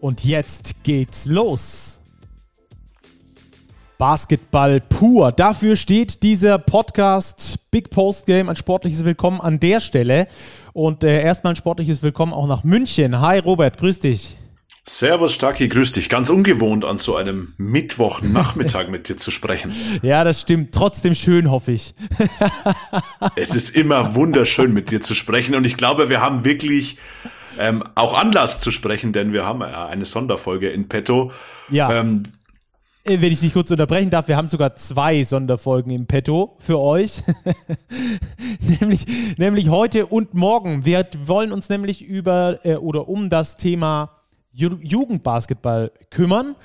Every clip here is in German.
Und jetzt geht's los. Basketball pur. Dafür steht dieser Podcast Big Post Game. Ein sportliches Willkommen an der Stelle. Und äh, erstmal ein sportliches Willkommen auch nach München. Hi Robert, grüß dich. Servus Stacki, grüß dich. Ganz ungewohnt an so einem Mittwochnachmittag mit dir zu sprechen. Ja, das stimmt. Trotzdem schön, hoffe ich. es ist immer wunderschön mit dir zu sprechen und ich glaube, wir haben wirklich ähm, auch Anlass zu sprechen, denn wir haben eine Sonderfolge in petto. Ja. Ähm, äh, wenn ich dich kurz unterbrechen darf, wir haben sogar zwei Sonderfolgen im Petto für euch. nämlich, nämlich heute und morgen. Wir wollen uns nämlich über äh, oder um das Thema Ju Jugendbasketball kümmern.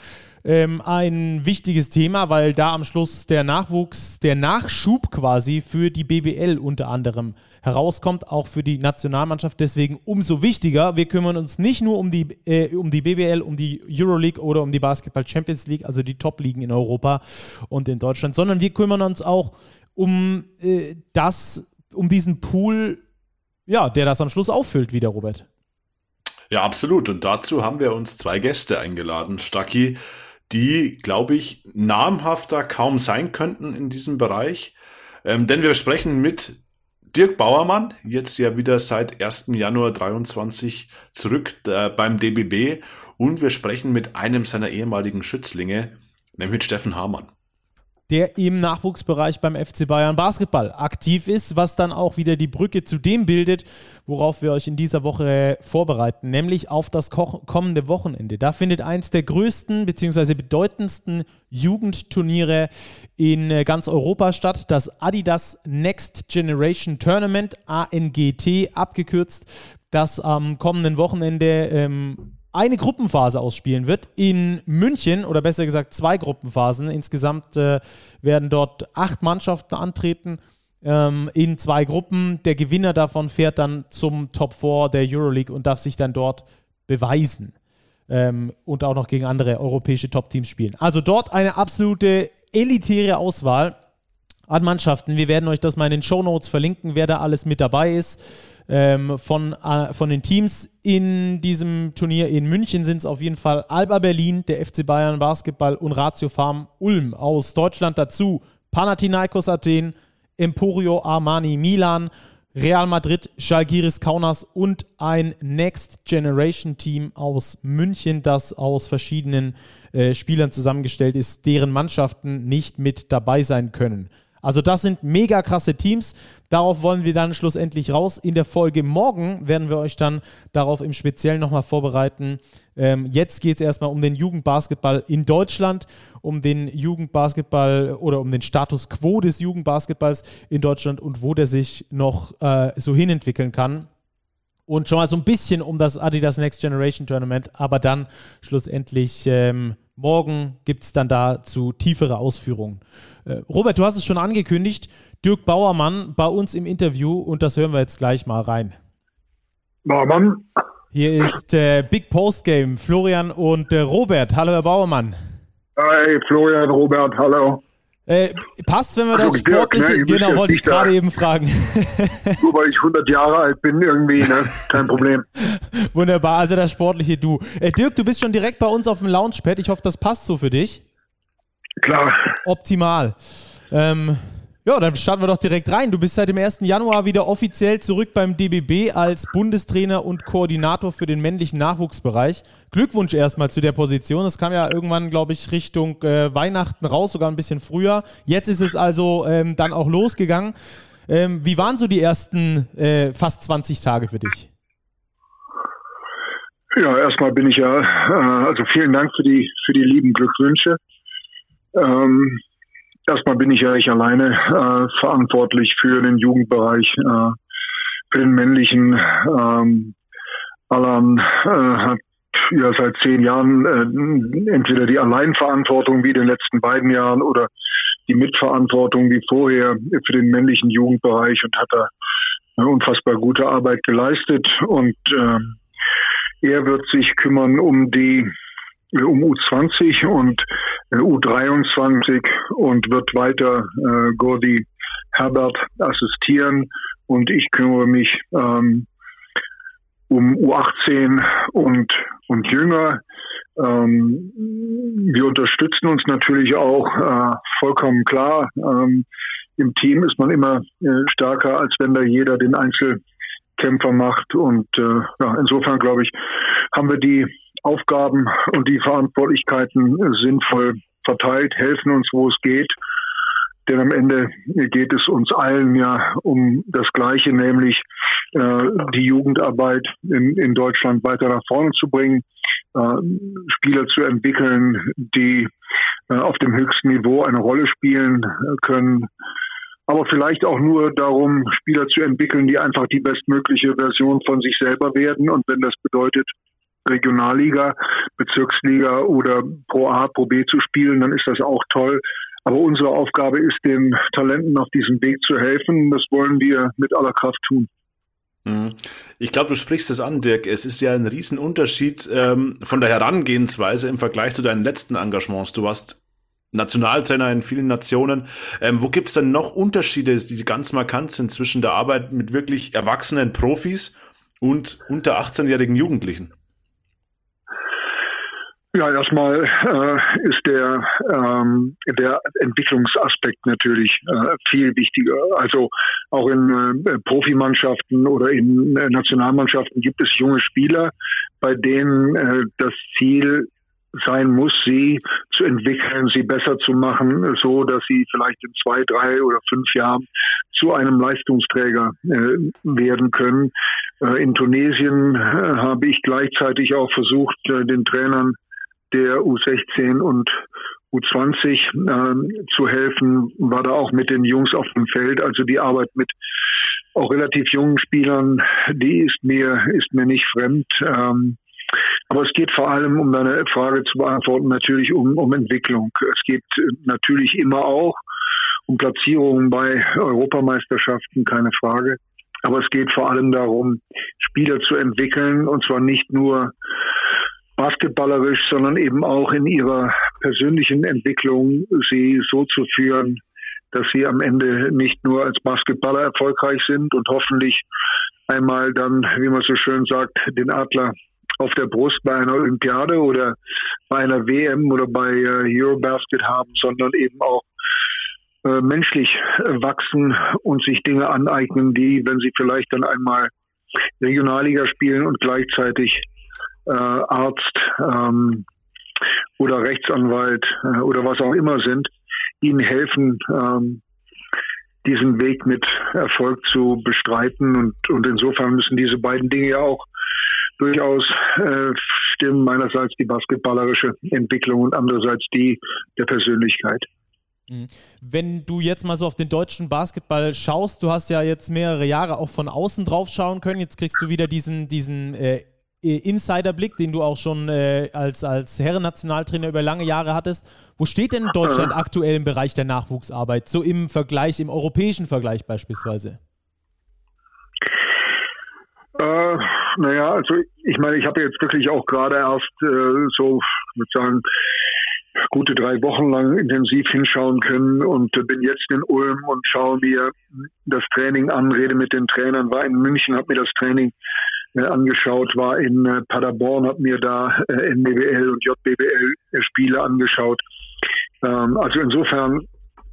Ähm, ein wichtiges Thema, weil da am Schluss der Nachwuchs, der Nachschub quasi für die BBL unter anderem herauskommt, auch für die Nationalmannschaft. Deswegen umso wichtiger. Wir kümmern uns nicht nur um die, äh, um die BBL, um die Euroleague oder um die Basketball Champions League, also die Top-Ligen in Europa und in Deutschland, sondern wir kümmern uns auch um äh, das, um diesen Pool, ja, der das am Schluss auffüllt, wieder, Robert. Ja, absolut. Und dazu haben wir uns zwei Gäste eingeladen. Stacki, die, glaube ich, namhafter kaum sein könnten in diesem Bereich. Ähm, denn wir sprechen mit Dirk Bauermann, jetzt ja wieder seit 1. Januar 23 zurück äh, beim DBB. Und wir sprechen mit einem seiner ehemaligen Schützlinge, nämlich mit Steffen Hamann der im Nachwuchsbereich beim FC Bayern Basketball aktiv ist, was dann auch wieder die Brücke zu dem bildet, worauf wir euch in dieser Woche vorbereiten, nämlich auf das kommende Wochenende. Da findet eins der größten bzw. bedeutendsten Jugendturniere in äh, ganz Europa statt, das Adidas Next Generation Tournament, ANGT abgekürzt, das am kommenden Wochenende ähm, eine Gruppenphase ausspielen wird in München oder besser gesagt zwei Gruppenphasen. Insgesamt äh, werden dort acht Mannschaften antreten ähm, in zwei Gruppen. Der Gewinner davon fährt dann zum Top 4 der Euroleague und darf sich dann dort beweisen ähm, und auch noch gegen andere europäische Top-Teams spielen. Also dort eine absolute elitäre Auswahl an Mannschaften. Wir werden euch das mal in den Show Notes verlinken, wer da alles mit dabei ist ähm, von, äh, von den Teams in diesem Turnier in München sind es auf jeden Fall Alba Berlin, der FC Bayern Basketball und Ratio Farm Ulm aus Deutschland dazu. Panathinaikos Athen, Emporio Armani Milan, Real Madrid, Schalgiris Kaunas und ein Next Generation Team aus München, das aus verschiedenen äh, Spielern zusammengestellt ist, deren Mannschaften nicht mit dabei sein können. Also das sind mega krasse Teams. Darauf wollen wir dann schlussendlich raus. In der Folge morgen werden wir euch dann darauf im Speziellen nochmal vorbereiten. Ähm, jetzt geht es erstmal um den Jugendbasketball in Deutschland, um den Jugendbasketball oder um den Status quo des Jugendbasketballs in Deutschland und wo der sich noch äh, so hinentwickeln kann und schon mal so ein bisschen um das Adidas Next Generation Tournament, aber dann schlussendlich ähm, morgen gibt es dann dazu tiefere Ausführungen. Äh, Robert, du hast es schon angekündigt. Dirk Bauermann bei uns im Interview und das hören wir jetzt gleich mal rein. Bauermann. Hier ist äh, Big Post Game. Florian und äh, Robert. Hallo, Herr Bauermann. Hi, Florian, Robert, hallo. Äh, passt, wenn wir das sportliche. Dirk, ne? Genau, wollte ich gerade eben fragen. Nur weil ich 100 Jahre alt bin, irgendwie, ne? Kein Problem. Wunderbar, also das sportliche Du. Äh, Dirk, du bist schon direkt bei uns auf dem Launchpad. Ich hoffe, das passt so für dich. Klar. Optimal. Ähm, ja, dann starten wir doch direkt rein. Du bist seit dem 1. Januar wieder offiziell zurück beim DBB als Bundestrainer und Koordinator für den männlichen Nachwuchsbereich. Glückwunsch erstmal zu der Position. Das kam ja irgendwann, glaube ich, Richtung äh, Weihnachten raus, sogar ein bisschen früher. Jetzt ist es also ähm, dann auch losgegangen. Ähm, wie waren so die ersten äh, fast 20 Tage für dich? Ja, erstmal bin ich ja, äh, also vielen Dank für die, für die lieben Glückwünsche. Ähm, erstmal bin ich ja ich alleine äh, verantwortlich für den Jugendbereich, äh, für den männlichen. Ähm, Alan äh, hat ja seit zehn Jahren äh, entweder die Alleinverantwortung wie in den letzten beiden Jahren oder die Mitverantwortung wie vorher für den männlichen Jugendbereich und hat da eine unfassbar gute Arbeit geleistet und äh, er wird sich kümmern um die um U20 und äh, U23 und wird weiter äh, Gordi Herbert assistieren und ich kümmere mich ähm, um U18 und, und Jünger. Ähm, wir unterstützen uns natürlich auch äh, vollkommen klar. Ähm, Im Team ist man immer äh, stärker, als wenn da jeder den Einzelkämpfer macht. Und äh, ja, insofern glaube ich, haben wir die Aufgaben und die Verantwortlichkeiten sinnvoll verteilt, helfen uns, wo es geht. Denn am Ende geht es uns allen ja um das Gleiche, nämlich äh, die Jugendarbeit in, in Deutschland weiter nach vorne zu bringen, äh, Spieler zu entwickeln, die äh, auf dem höchsten Niveau eine Rolle spielen können, aber vielleicht auch nur darum, Spieler zu entwickeln, die einfach die bestmögliche Version von sich selber werden. Und wenn das bedeutet, Regionalliga, Bezirksliga oder Pro A, Pro B zu spielen, dann ist das auch toll. Aber unsere Aufgabe ist, den Talenten auf diesem Weg zu helfen. Das wollen wir mit aller Kraft tun. Mhm. Ich glaube, du sprichst es an, Dirk. Es ist ja ein Riesenunterschied ähm, von der Herangehensweise im Vergleich zu deinen letzten Engagements. Du warst Nationaltrainer in vielen Nationen. Ähm, wo gibt es denn noch Unterschiede, die ganz markant sind zwischen der Arbeit mit wirklich erwachsenen Profis und unter 18-jährigen Jugendlichen? Ja, erstmal äh, ist der, ähm, der Entwicklungsaspekt natürlich äh, viel wichtiger. Also auch in äh, Profimannschaften oder in äh, Nationalmannschaften gibt es junge Spieler, bei denen äh, das Ziel sein muss, sie zu entwickeln, sie besser zu machen, so dass sie vielleicht in zwei, drei oder fünf Jahren zu einem Leistungsträger äh, werden können. Äh, in Tunesien habe ich gleichzeitig auch versucht, den Trainern der U16 und U20 äh, zu helfen, war da auch mit den Jungs auf dem Feld. Also die Arbeit mit auch relativ jungen Spielern, die ist mir, ist mir nicht fremd. Ähm, aber es geht vor allem, um deine Frage zu beantworten, natürlich um, um Entwicklung. Es geht natürlich immer auch um Platzierungen bei Europameisterschaften, keine Frage. Aber es geht vor allem darum, Spieler zu entwickeln und zwar nicht nur basketballerisch, sondern eben auch in ihrer persönlichen Entwicklung sie so zu führen, dass sie am Ende nicht nur als Basketballer erfolgreich sind und hoffentlich einmal dann, wie man so schön sagt, den Adler auf der Brust bei einer Olympiade oder bei einer WM oder bei äh, Eurobasket haben, sondern eben auch äh, menschlich wachsen und sich Dinge aneignen, die, wenn sie vielleicht dann einmal Regionalliga spielen und gleichzeitig äh, Arzt ähm, oder Rechtsanwalt äh, oder was auch immer sind, ihnen helfen, ähm, diesen Weg mit Erfolg zu bestreiten. Und, und insofern müssen diese beiden Dinge ja auch durchaus äh, stimmen. Meinerseits die basketballerische Entwicklung und andererseits die der Persönlichkeit. Mhm. Wenn du jetzt mal so auf den deutschen Basketball schaust, du hast ja jetzt mehrere Jahre auch von außen drauf schauen können, jetzt kriegst du wieder diesen, diesen äh, Insiderblick, den du auch schon äh, als, als Herrennationaltrainer über lange Jahre hattest. Wo steht denn Deutschland aktuell im Bereich der Nachwuchsarbeit, so im Vergleich, im europäischen Vergleich beispielsweise? Äh, naja, also ich meine, ich habe jetzt wirklich auch gerade erst äh, so, würde sagen, gute drei Wochen lang intensiv hinschauen können und äh, bin jetzt in Ulm und schaue mir das Training an, rede mit den Trainern, war in München, habe mir das Training äh, angeschaut, war in äh, Paderborn, habe mir da äh, NBBL und JBBL Spiele angeschaut. Ähm, also insofern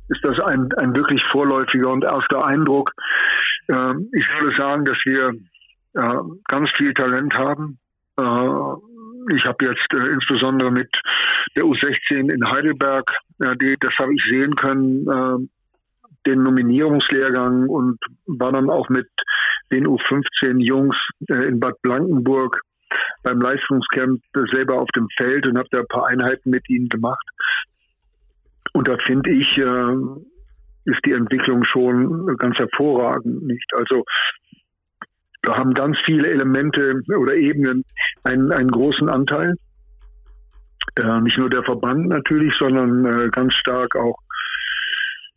ist das ein, ein wirklich vorläufiger und erster Eindruck. Ähm, ich würde sagen, dass wir äh, ganz viel Talent haben. Äh, ich habe jetzt äh, insbesondere mit der U16 in Heidelberg, äh, die, das habe ich sehen können, äh, den Nominierungslehrgang und war dann auch mit den U15 Jungs äh, in Bad Blankenburg beim Leistungscamp selber auf dem Feld und habe da ein paar Einheiten mit ihnen gemacht. Und da finde ich, äh, ist die Entwicklung schon ganz hervorragend, nicht? Also wir haben ganz viele Elemente oder Ebenen, einen, einen großen Anteil. Äh, nicht nur der Verband natürlich, sondern äh, ganz stark auch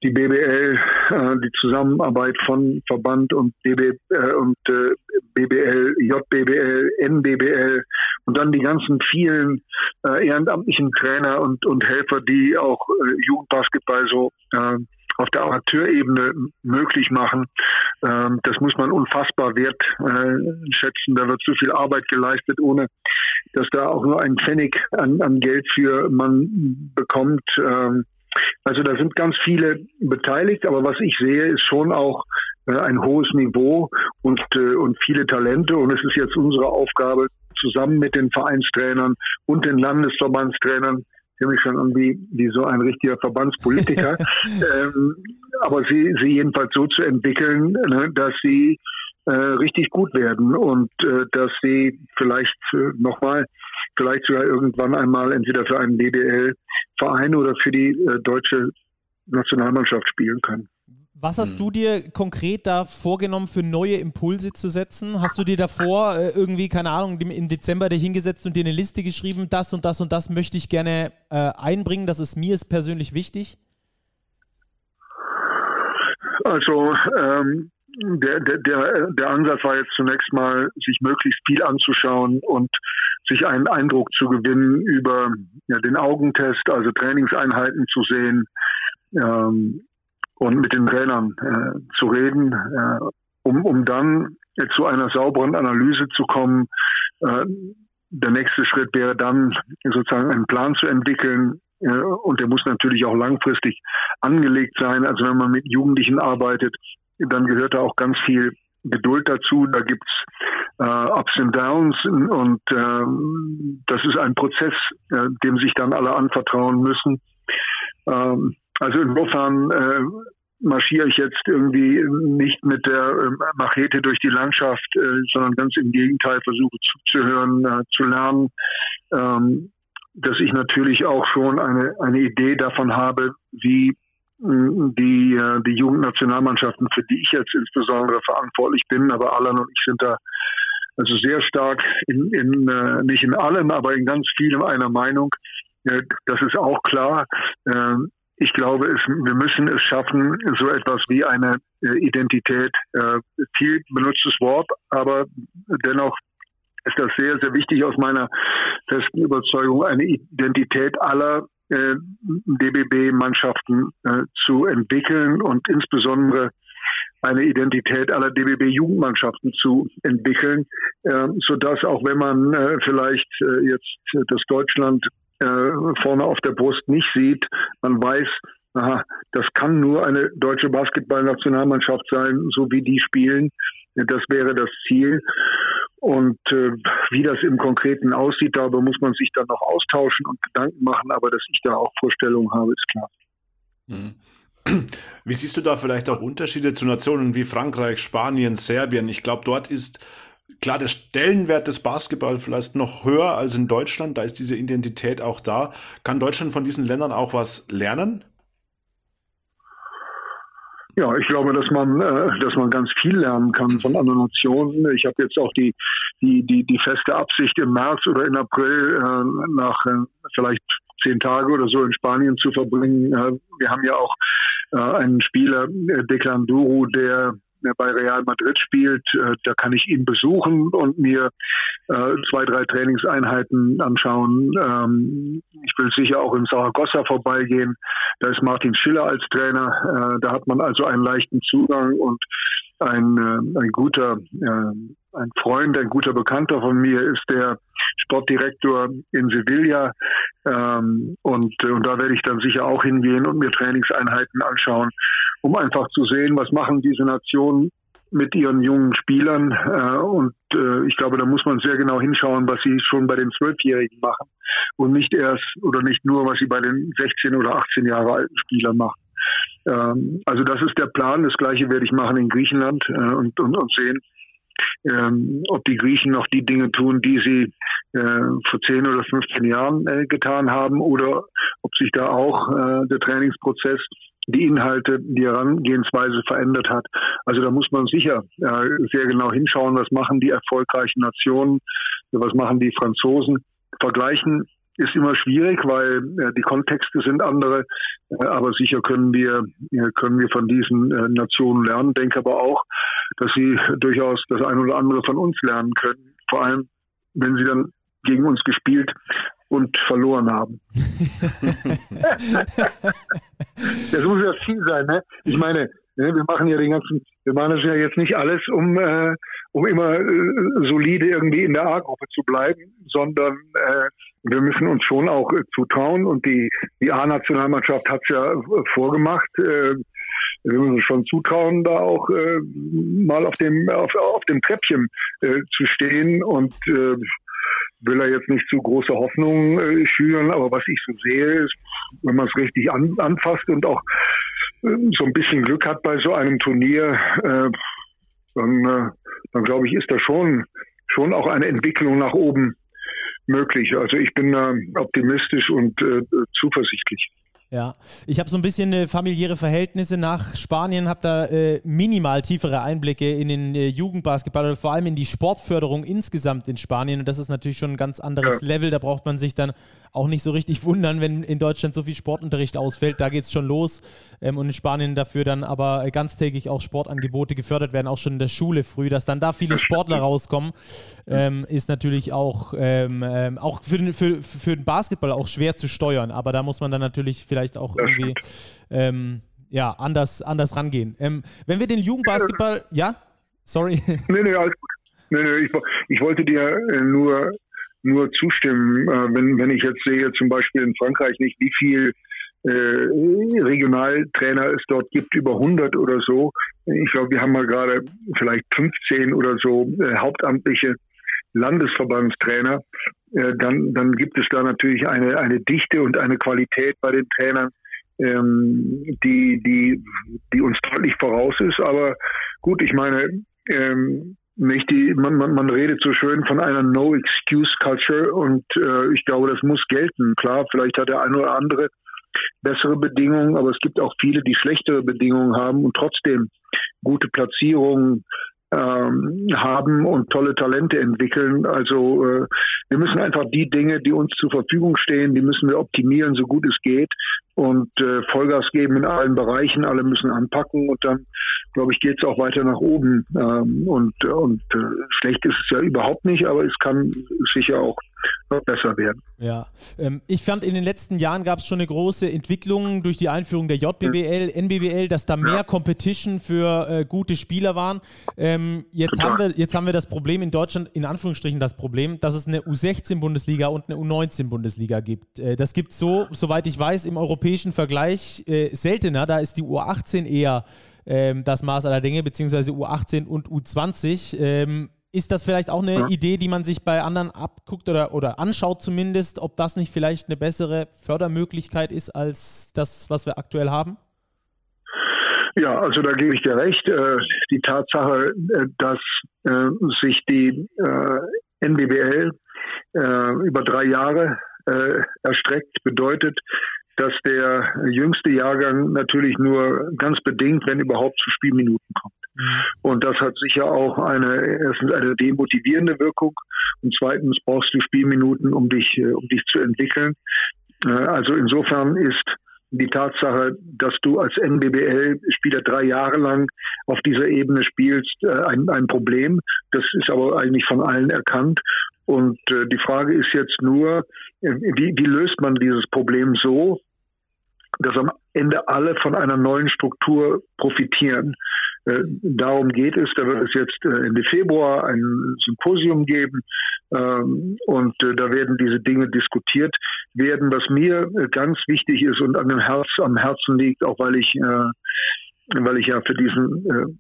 die BBL, äh, die Zusammenarbeit von Verband und, DB, äh, und äh, BBL, JBBL, NBBL und dann die ganzen vielen äh, ehrenamtlichen Trainer und, und Helfer, die auch äh, Jugendbasketball so äh, auf der Amateurebene möglich machen. Ähm, das muss man unfassbar wertschätzen. Da wird zu viel Arbeit geleistet, ohne dass da auch nur ein Pfennig an, an Geld für man bekommt. Ähm, also da sind ganz viele beteiligt, aber was ich sehe, ist schon auch äh, ein hohes Niveau und, äh, und viele Talente. Und es ist jetzt unsere Aufgabe, zusammen mit den Vereinstrainern und den Landesverbandstrainern, ich mich schon an wie, wie so ein richtiger Verbandspolitiker, ähm, aber sie, sie jedenfalls so zu entwickeln, ne, dass sie äh, richtig gut werden und äh, dass sie vielleicht äh, nochmal vielleicht sogar irgendwann einmal entweder für einen DBL-Verein oder für die äh, deutsche Nationalmannschaft spielen können. Was hast hm. du dir konkret da vorgenommen, für neue Impulse zu setzen? Hast du dir davor äh, irgendwie, keine Ahnung, im Dezember dich hingesetzt und dir eine Liste geschrieben, das und das und das möchte ich gerne äh, einbringen, das ist mir persönlich wichtig? Also ähm, der, der, der, Ansatz war jetzt zunächst mal, sich möglichst viel anzuschauen und sich einen Eindruck zu gewinnen über ja, den Augentest, also Trainingseinheiten zu sehen ähm, und mit den Trainern äh, zu reden, äh, um, um dann zu einer sauberen Analyse zu kommen. Äh, der nächste Schritt wäre dann sozusagen einen Plan zu entwickeln, äh, und der muss natürlich auch langfristig angelegt sein. Also wenn man mit Jugendlichen arbeitet, dann gehört da auch ganz viel Geduld dazu. Da gibt's äh, Ups und Downs und äh, das ist ein Prozess, äh, dem sich dann alle anvertrauen müssen. Ähm, also insofern äh, marschiere ich jetzt irgendwie nicht mit der äh, Machete durch die Landschaft, äh, sondern ganz im Gegenteil versuche zuzuhören, äh, zu lernen, ähm, dass ich natürlich auch schon eine, eine Idee davon habe, wie die, äh, die Jugendnationalmannschaften, für die ich jetzt insbesondere verantwortlich bin, aber Alan und ich sind da also sehr stark in, in äh, nicht in allem, aber in ganz vielem einer Meinung. Das ist auch klar. Ähm, ich glaube, es, wir müssen es schaffen, so etwas wie eine äh, Identität, viel benutztes Wort, aber dennoch ist das sehr, sehr wichtig aus meiner festen Überzeugung, eine Identität aller äh, DBB-Mannschaften äh, zu entwickeln und insbesondere eine Identität aller DBB-Jugendmannschaften zu entwickeln, äh, sodass auch wenn man äh, vielleicht jetzt das Deutschland vorne auf der Brust nicht sieht, man weiß, aha, das kann nur eine deutsche Basketballnationalmannschaft sein, so wie die spielen. Das wäre das Ziel. Und äh, wie das im Konkreten aussieht, darüber muss man sich dann noch austauschen und Gedanken machen. Aber dass ich da auch Vorstellungen habe, ist klar. Mhm. Wie siehst du da vielleicht auch Unterschiede zu Nationen wie Frankreich, Spanien, Serbien? Ich glaube, dort ist klar der Stellenwert des Basketball vielleicht noch höher als in Deutschland. Da ist diese Identität auch da. Kann Deutschland von diesen Ländern auch was lernen? Ja, ich glaube, dass man, äh, dass man ganz viel lernen kann von anderen Nationen. Ich habe jetzt auch die, die, die, die feste Absicht im März oder in April äh, nach äh, vielleicht zehn Tage oder so in Spanien zu verbringen. Wir haben ja auch einen Spieler, Declan Duru, der bei Real Madrid spielt. Äh, da kann ich ihn besuchen und mir äh, zwei, drei Trainingseinheiten anschauen. Ähm, ich will sicher auch in Saragossa vorbeigehen. Da ist Martin Schiller als Trainer. Äh, da hat man also einen leichten Zugang und ein, ein guter, ein Freund, ein guter Bekannter von mir ist der Sportdirektor in Sevilla. Ähm, und, und da werde ich dann sicher auch hingehen und mir Trainingseinheiten anschauen um einfach zu sehen, was machen diese Nationen mit ihren jungen Spielern. Äh, und äh, ich glaube, da muss man sehr genau hinschauen, was sie schon bei den Zwölfjährigen machen und nicht erst oder nicht nur, was sie bei den 16 oder 18 Jahre alten Spielern machen. Ähm, also das ist der Plan. Das gleiche werde ich machen in Griechenland äh, und, und, und sehen, ähm, ob die Griechen noch die Dinge tun, die sie äh, vor 10 oder 15 Jahren äh, getan haben oder ob sich da auch äh, der Trainingsprozess die Inhalte, die Herangehensweise verändert hat. Also da muss man sicher äh, sehr genau hinschauen, was machen die erfolgreichen Nationen, was machen die Franzosen. Vergleichen ist immer schwierig, weil äh, die Kontexte sind andere. Äh, aber sicher können wir, äh, können wir von diesen äh, Nationen lernen. Denke aber auch, dass sie durchaus das eine oder andere von uns lernen können. Vor allem, wenn sie dann gegen uns gespielt und verloren haben. das muss ja viel sein, ne? Ich meine, ne, wir machen ja den ganzen, wir machen das ja jetzt nicht alles, um, äh, um immer äh, solide irgendwie in der A-Gruppe zu bleiben, sondern äh, wir müssen uns schon auch äh, zutrauen und die, die A-Nationalmannschaft hat es ja äh, vorgemacht. Wir müssen schon zutrauen, da auch äh, mal auf dem auf, auf dem Treppchen äh, zu stehen und äh, will er jetzt nicht zu große Hoffnungen äh, schüren, aber was ich so sehe, ist, wenn man es richtig an, anfasst und auch äh, so ein bisschen Glück hat bei so einem Turnier, äh, dann, äh, dann glaube ich, ist da schon, schon auch eine Entwicklung nach oben möglich. Also ich bin da optimistisch und äh, zuversichtlich. Ja, ich habe so ein bisschen äh, familiäre Verhältnisse nach Spanien, habe da äh, minimal tiefere Einblicke in den äh, Jugendbasketball oder vor allem in die Sportförderung insgesamt in Spanien. Und das ist natürlich schon ein ganz anderes ja. Level. Da braucht man sich dann auch nicht so richtig wundern, wenn in Deutschland so viel Sportunterricht ausfällt. Da geht es schon los. Ähm, und in Spanien dafür dann aber ganztägig auch Sportangebote gefördert werden, auch schon in der Schule früh. Dass dann da viele Sportler rauskommen, ähm, ist natürlich auch, ähm, ähm, auch für, den, für, für den Basketball auch schwer zu steuern. Aber da muss man dann natürlich vielleicht auch irgendwie ähm, ja, anders, anders rangehen. Ähm, wenn wir den Jugendbasketball, ja? Sorry. Nee, nee, alles gut. Ich, ich wollte dir äh, nur nur zustimmen, äh, wenn, wenn ich jetzt sehe, zum Beispiel in Frankreich nicht, wie viel äh, Regionaltrainer es dort gibt, über 100 oder so. Ich glaube, wir haben mal gerade vielleicht 15 oder so äh, hauptamtliche Landesverbandstrainer. Äh, dann, dann gibt es da natürlich eine, eine Dichte und eine Qualität bei den Trainern, ähm, die, die, die uns deutlich voraus ist. Aber gut, ich meine, ähm, nicht die, man, man, man redet so schön von einer No-Excuse-Culture und äh, ich glaube, das muss gelten. Klar, vielleicht hat der eine oder andere bessere Bedingungen, aber es gibt auch viele, die schlechtere Bedingungen haben und trotzdem gute Platzierungen ähm, haben und tolle Talente entwickeln. Also äh, wir müssen einfach die Dinge, die uns zur Verfügung stehen, die müssen wir optimieren, so gut es geht und äh, Vollgas geben in allen Bereichen. Alle müssen anpacken und dann, glaube ich, geht es auch weiter nach oben. Ähm, und und äh, schlecht ist es ja überhaupt nicht, aber es kann sicher auch noch besser werden. Ja, ähm, ich fand in den letzten Jahren gab es schon eine große Entwicklung durch die Einführung der JBL, mhm. NBBL, dass da mehr ja. Competition für äh, gute Spieler waren. Ähm, jetzt, haben wir, jetzt haben wir das Problem in Deutschland, in Anführungsstrichen das Problem, dass es eine U16-Bundesliga und eine U19-Bundesliga gibt. Äh, das gibt es so, soweit ich weiß, im europäischen Vergleich äh, seltener. Da ist die U18 eher ähm, das Maß aller Dinge, beziehungsweise U18 und U20. Ähm, ist das vielleicht auch eine ja. Idee, die man sich bei anderen abguckt oder, oder anschaut zumindest, ob das nicht vielleicht eine bessere Fördermöglichkeit ist als das, was wir aktuell haben? Ja, also da gebe ich dir recht. Äh, die Tatsache, äh, dass äh, sich die NBBL über drei Jahre erstreckt, bedeutet, dass der jüngste Jahrgang natürlich nur ganz bedingt, wenn überhaupt, zu Spielminuten kommt. Mhm. Und das hat sicher auch eine, erstens eine demotivierende Wirkung und zweitens brauchst du Spielminuten, um dich, äh, um dich zu entwickeln. Äh, also insofern ist die Tatsache, dass du als NBBL-Spieler drei Jahre lang auf dieser Ebene spielst, äh, ein, ein Problem. Das ist aber eigentlich von allen erkannt. Und die Frage ist jetzt nur, wie, wie löst man dieses Problem so, dass am Ende alle von einer neuen Struktur profitieren. Äh, darum geht es. Da wird es jetzt äh, Ende Februar ein Symposium geben ähm, und äh, da werden diese Dinge diskutiert werden. Was mir ganz wichtig ist und an dem Herz, am Herzen liegt, auch weil ich, weil ich ja für diesen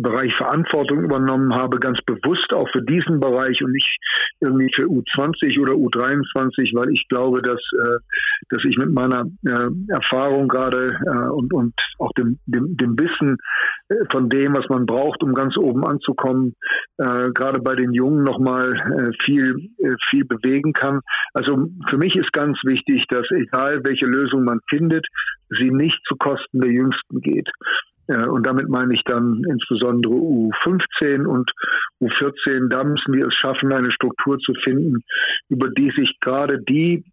Bereich Verantwortung übernommen habe, ganz bewusst auch für diesen Bereich und nicht irgendwie für U20 oder U23, weil ich glaube, dass, äh, dass ich mit meiner äh, Erfahrung gerade äh, und, und auch dem, dem, dem Wissen äh, von dem, was man braucht, um ganz oben anzukommen, äh, gerade bei den Jungen nochmal äh, viel, äh, viel bewegen kann. Also für mich ist ganz wichtig, dass egal welche Lösung man findet, sie nicht zu Kosten der Jüngsten geht. Äh, und damit meine ich dann insbesondere U15 und U14. Da müssen wir es schaffen, eine Struktur zu finden, über die sich gerade die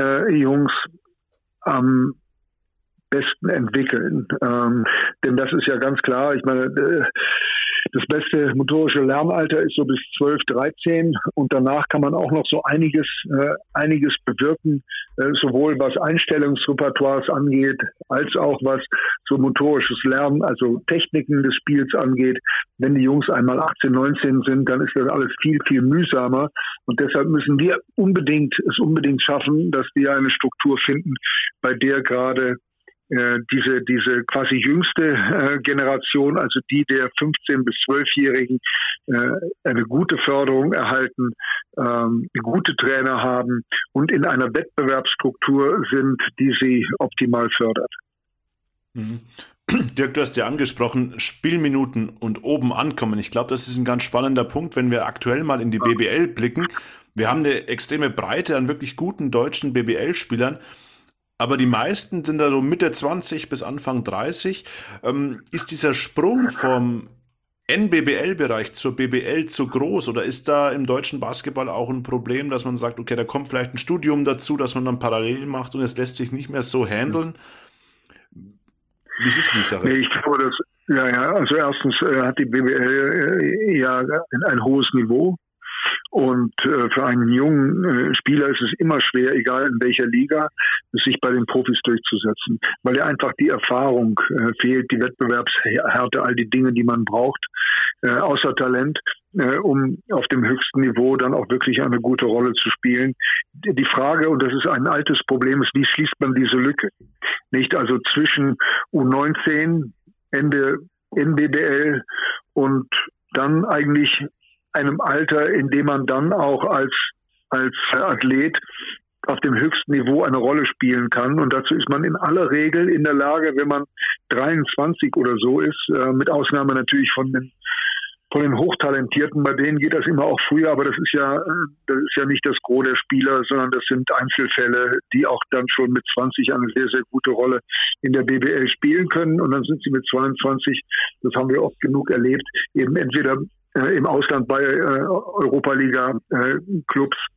äh, Jungs am besten entwickeln. Ähm, denn das ist ja ganz klar. Ich meine, äh, das beste motorische Lernalter ist so bis 12, 13 und danach kann man auch noch so einiges, äh, einiges bewirken, äh, sowohl was Einstellungsrepertoires angeht, als auch was so motorisches Lernen, also Techniken des Spiels angeht. Wenn die Jungs einmal 18, 19 sind, dann ist das alles viel, viel mühsamer und deshalb müssen wir unbedingt, es unbedingt schaffen, dass wir eine Struktur finden, bei der gerade diese, diese quasi jüngste äh, Generation, also die der 15- bis 12-Jährigen, äh, eine gute Förderung erhalten, ähm, gute Trainer haben und in einer Wettbewerbsstruktur sind, die sie optimal fördert. Mhm. Dirk, du hast ja angesprochen, Spielminuten und oben ankommen. Ich glaube, das ist ein ganz spannender Punkt, wenn wir aktuell mal in die BBL blicken. Wir haben eine extreme Breite an wirklich guten deutschen BBL-Spielern aber die meisten sind da so Mitte 20 bis Anfang 30. Ähm, ist dieser Sprung vom NBBL-Bereich zur BBL zu groß oder ist da im deutschen Basketball auch ein Problem, dass man sagt, okay, da kommt vielleicht ein Studium dazu, dass man dann parallel macht und es lässt sich nicht mehr so handeln? Wie ist die Sache? Nee, ich glaube, dass, ja, ja, also erstens äh, hat die BBL äh, ja ein hohes Niveau. Und äh, für einen jungen äh, Spieler ist es immer schwer, egal in welcher Liga, sich bei den Profis durchzusetzen, weil er einfach die Erfahrung äh, fehlt, die Wettbewerbshärte, all die Dinge, die man braucht, äh, außer Talent, äh, um auf dem höchsten Niveau dann auch wirklich eine gute Rolle zu spielen. Die Frage, und das ist ein altes Problem, ist, wie schließt man diese Lücke? Nicht also zwischen U19, Ende NBBL und dann eigentlich einem Alter, in dem man dann auch als, als Athlet auf dem höchsten Niveau eine Rolle spielen kann. Und dazu ist man in aller Regel in der Lage, wenn man 23 oder so ist, äh, mit Ausnahme natürlich von den von den Hochtalentierten, bei denen geht das immer auch früher, aber das ist ja, das ist ja nicht das Gros der Spieler, sondern das sind Einzelfälle, die auch dann schon mit 20 eine sehr, sehr gute Rolle in der BBL spielen können. Und dann sind sie mit 22, das haben wir oft genug erlebt, eben entweder äh, im Ausland bei äh, Europa-Liga-Clubs äh,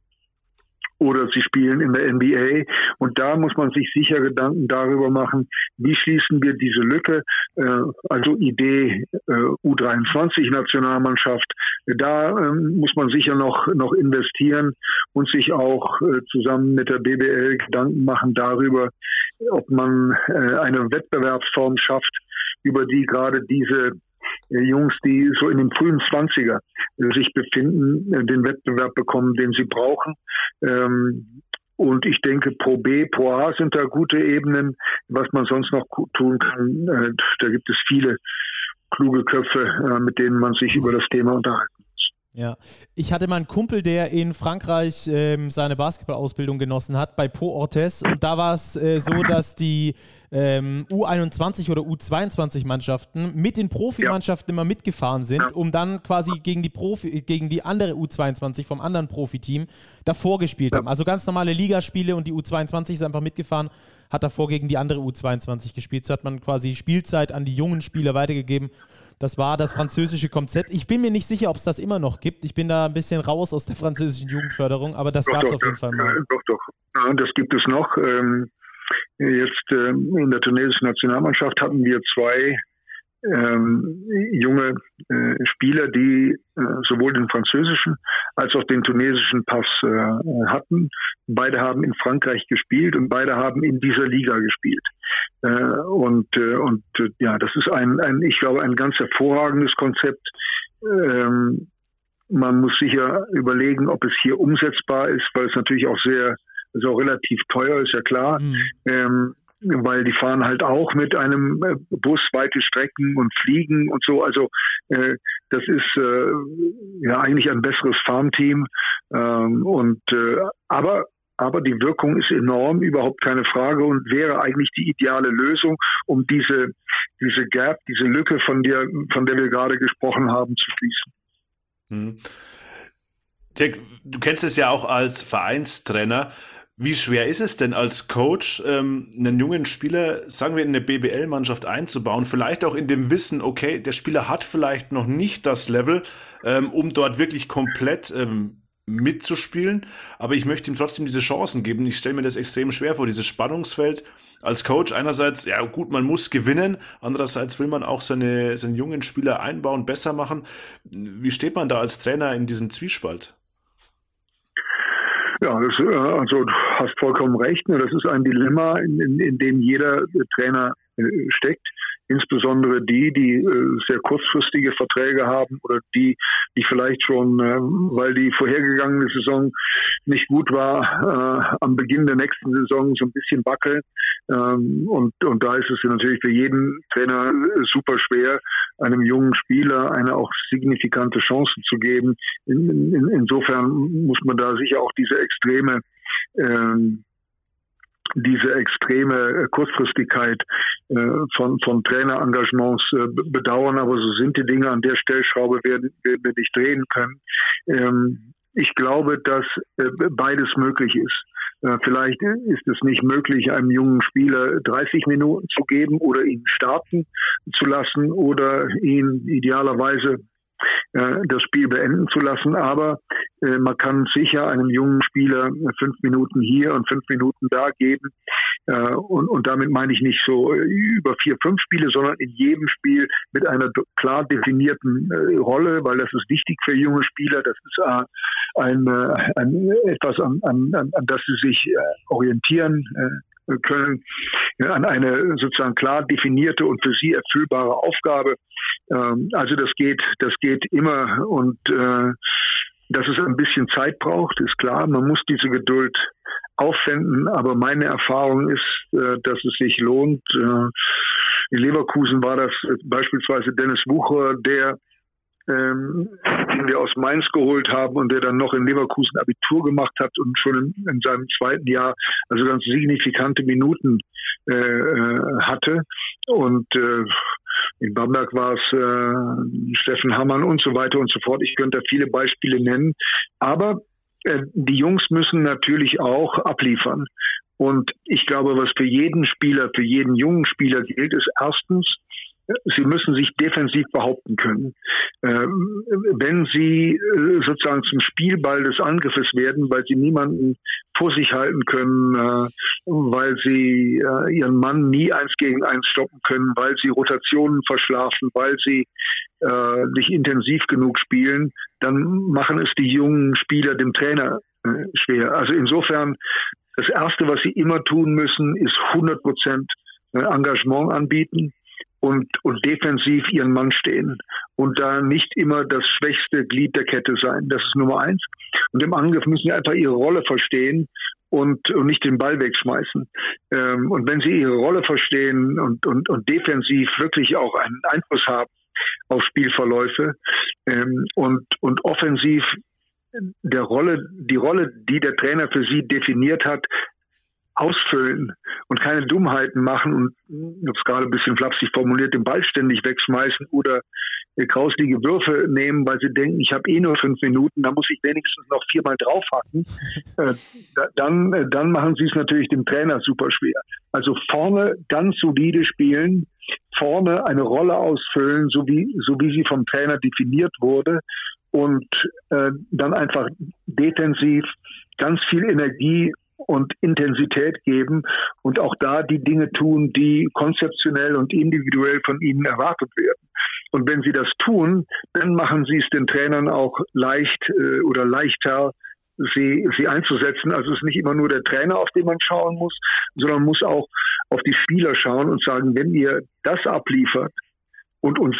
oder sie spielen in der NBA. Und da muss man sich sicher Gedanken darüber machen, wie schließen wir diese Lücke, äh, also Idee äh, U23-Nationalmannschaft. Da ähm, muss man sicher noch, noch investieren und sich auch zusammen mit der BBL Gedanken machen darüber, ob man eine Wettbewerbsform schafft, über die gerade diese Jungs, die so in den frühen Zwanziger äh, sich befinden, äh, den Wettbewerb bekommen, den sie brauchen. Ähm, und ich denke, Pro B, Pro A sind da gute Ebenen. Was man sonst noch tun kann, da gibt es viele kluge Köpfe, mit denen man sich über das Thema unterhalten ja, ich hatte mal einen Kumpel, der in Frankreich ähm, seine Basketballausbildung genossen hat, bei Po Ortes. Und da war es äh, so, dass die ähm, U21 oder U22-Mannschaften mit den Profimannschaften ja. immer mitgefahren sind, um dann quasi gegen die, Profi, gegen die andere U22 vom anderen Profiteam davor gespielt ja. haben. Also ganz normale Ligaspiele und die U22 ist einfach mitgefahren, hat davor gegen die andere U22 gespielt. So hat man quasi Spielzeit an die jungen Spieler weitergegeben. Das war das französische Konzept. Ich bin mir nicht sicher, ob es das immer noch gibt. Ich bin da ein bisschen raus aus der französischen Jugendförderung, aber das gab es auf jeden Fall mal. Doch, doch. Ja, das gibt es noch. Ähm, jetzt ähm, in der tunesischen Nationalmannschaft hatten wir zwei ähm, junge äh, Spieler, die äh, sowohl den französischen als auch den tunesischen Pass äh, hatten. Beide haben in Frankreich gespielt und beide haben in dieser Liga gespielt. Äh, und äh, und äh, ja, das ist ein, ein, ich glaube, ein ganz hervorragendes Konzept. Ähm, man muss sicher überlegen, ob es hier umsetzbar ist, weil es natürlich auch sehr, also relativ teuer ist, ja klar. Mhm. Ähm, weil die fahren halt auch mit einem äh, Bus weite Strecken und fliegen und so. Also äh, das ist äh, ja eigentlich ein besseres Farmteam. Ähm, und äh, aber aber die Wirkung ist enorm, überhaupt keine Frage und wäre eigentlich die ideale Lösung, um diese, diese Gap, diese Lücke, von der, von der wir gerade gesprochen haben, zu schließen. Hm. Dirk, du kennst es ja auch als Vereinstrainer. Wie schwer ist es denn als Coach, ähm, einen jungen Spieler, sagen wir, in eine BBL-Mannschaft einzubauen? Vielleicht auch in dem Wissen, okay, der Spieler hat vielleicht noch nicht das Level, ähm, um dort wirklich komplett ähm, mitzuspielen, aber ich möchte ihm trotzdem diese Chancen geben. Ich stelle mir das extrem schwer vor, dieses Spannungsfeld als Coach. Einerseits, ja gut, man muss gewinnen, andererseits will man auch seine, seine jungen Spieler einbauen, besser machen. Wie steht man da als Trainer in diesem Zwiespalt? Ja, das, äh, also du hast vollkommen recht. Ne? Das ist ein Dilemma, in, in, in dem jeder Trainer äh, steckt insbesondere die, die äh, sehr kurzfristige Verträge haben oder die, die vielleicht schon, äh, weil die vorhergegangene Saison nicht gut war, am Beginn der nächsten Saison so ein bisschen wackeln. Ähm, und, und da ist es natürlich für jeden Trainer super schwer, einem jungen Spieler eine auch signifikante Chance zu geben. In, in, insofern muss man da sicher auch diese extreme ähm, diese extreme äh, Kurzfristigkeit äh, von, von Trainerengagements äh, bedauern, aber so sind die Dinge an der Stellschraube werden, wir nicht drehen können. Ähm, ich glaube, dass äh, beides möglich ist. Äh, vielleicht ist es nicht möglich, einem jungen Spieler 30 Minuten zu geben oder ihn starten zu lassen oder ihn idealerweise äh, das Spiel beenden zu lassen. Aber äh, man kann sicher einem jungen Spieler fünf Minuten hier und fünf Minuten da geben. Äh, und, und damit meine ich nicht so über vier, fünf Spiele, sondern in jedem Spiel mit einer klar definierten Rolle, weil das ist wichtig für junge Spieler. Das ist ein, ein etwas, an, an, an das sie sich orientieren können an eine sozusagen klar definierte und für sie erfüllbare Aufgabe. Ähm, also das geht, das geht immer und äh, dass es ein bisschen Zeit braucht, ist klar. Man muss diese Geduld aufwenden, aber meine Erfahrung ist, äh, dass es sich lohnt. Äh, in Leverkusen war das beispielsweise Dennis Wucher, der ähm, den wir aus Mainz geholt haben und der dann noch in Leverkusen Abitur gemacht hat und schon in, in seinem zweiten Jahr also ganz signifikante Minuten äh, äh hatte. Und äh, in Bamberg war es äh, Steffen Hammann und so weiter und so fort. Ich könnte da viele Beispiele nennen. Aber äh, die Jungs müssen natürlich auch abliefern. Und ich glaube, was für jeden Spieler, für jeden jungen Spieler gilt, ist erstens, Sie müssen sich defensiv behaupten können. Ähm, wenn Sie äh, sozusagen zum Spielball des Angriffes werden, weil Sie niemanden vor sich halten können, äh, weil Sie äh, Ihren Mann nie eins gegen eins stoppen können, weil Sie Rotationen verschlafen, weil Sie nicht intensiv genug spielen, dann machen es die jungen Spieler dem Trainer schwer. Also insofern, das Erste, was Sie immer tun müssen, ist 100 Prozent Engagement anbieten und, und defensiv ihren Mann stehen und da nicht immer das schwächste Glied der Kette sein. Das ist Nummer eins. Und im Angriff müssen sie einfach ihre Rolle verstehen und, und nicht den Ball wegschmeißen. Ähm, und wenn sie ihre Rolle verstehen und, und, und defensiv wirklich auch einen Einfluss haben auf Spielverläufe ähm, und, und offensiv der Rolle, die Rolle, die der Trainer für sie definiert hat, ausfüllen und keine Dummheiten machen und, ich habe es gerade ein bisschen flapsig formuliert, den Ball ständig wegschmeißen oder grauslige Würfe nehmen, weil sie denken, ich habe eh nur fünf Minuten, da muss ich wenigstens noch viermal draufhacken, äh, dann, äh, dann machen sie es natürlich dem Trainer super schwer. Also vorne ganz solide spielen, vorne eine Rolle ausfüllen, so wie, so wie sie vom Trainer definiert wurde und äh, dann einfach defensiv ganz viel Energie und Intensität geben und auch da die Dinge tun, die konzeptionell und individuell von ihnen erwartet werden. Und wenn sie das tun, dann machen sie es den Trainern auch leicht äh, oder leichter, sie, sie einzusetzen. Also es ist nicht immer nur der Trainer, auf den man schauen muss, sondern muss auch auf die Spieler schauen und sagen, wenn ihr das abliefert und uns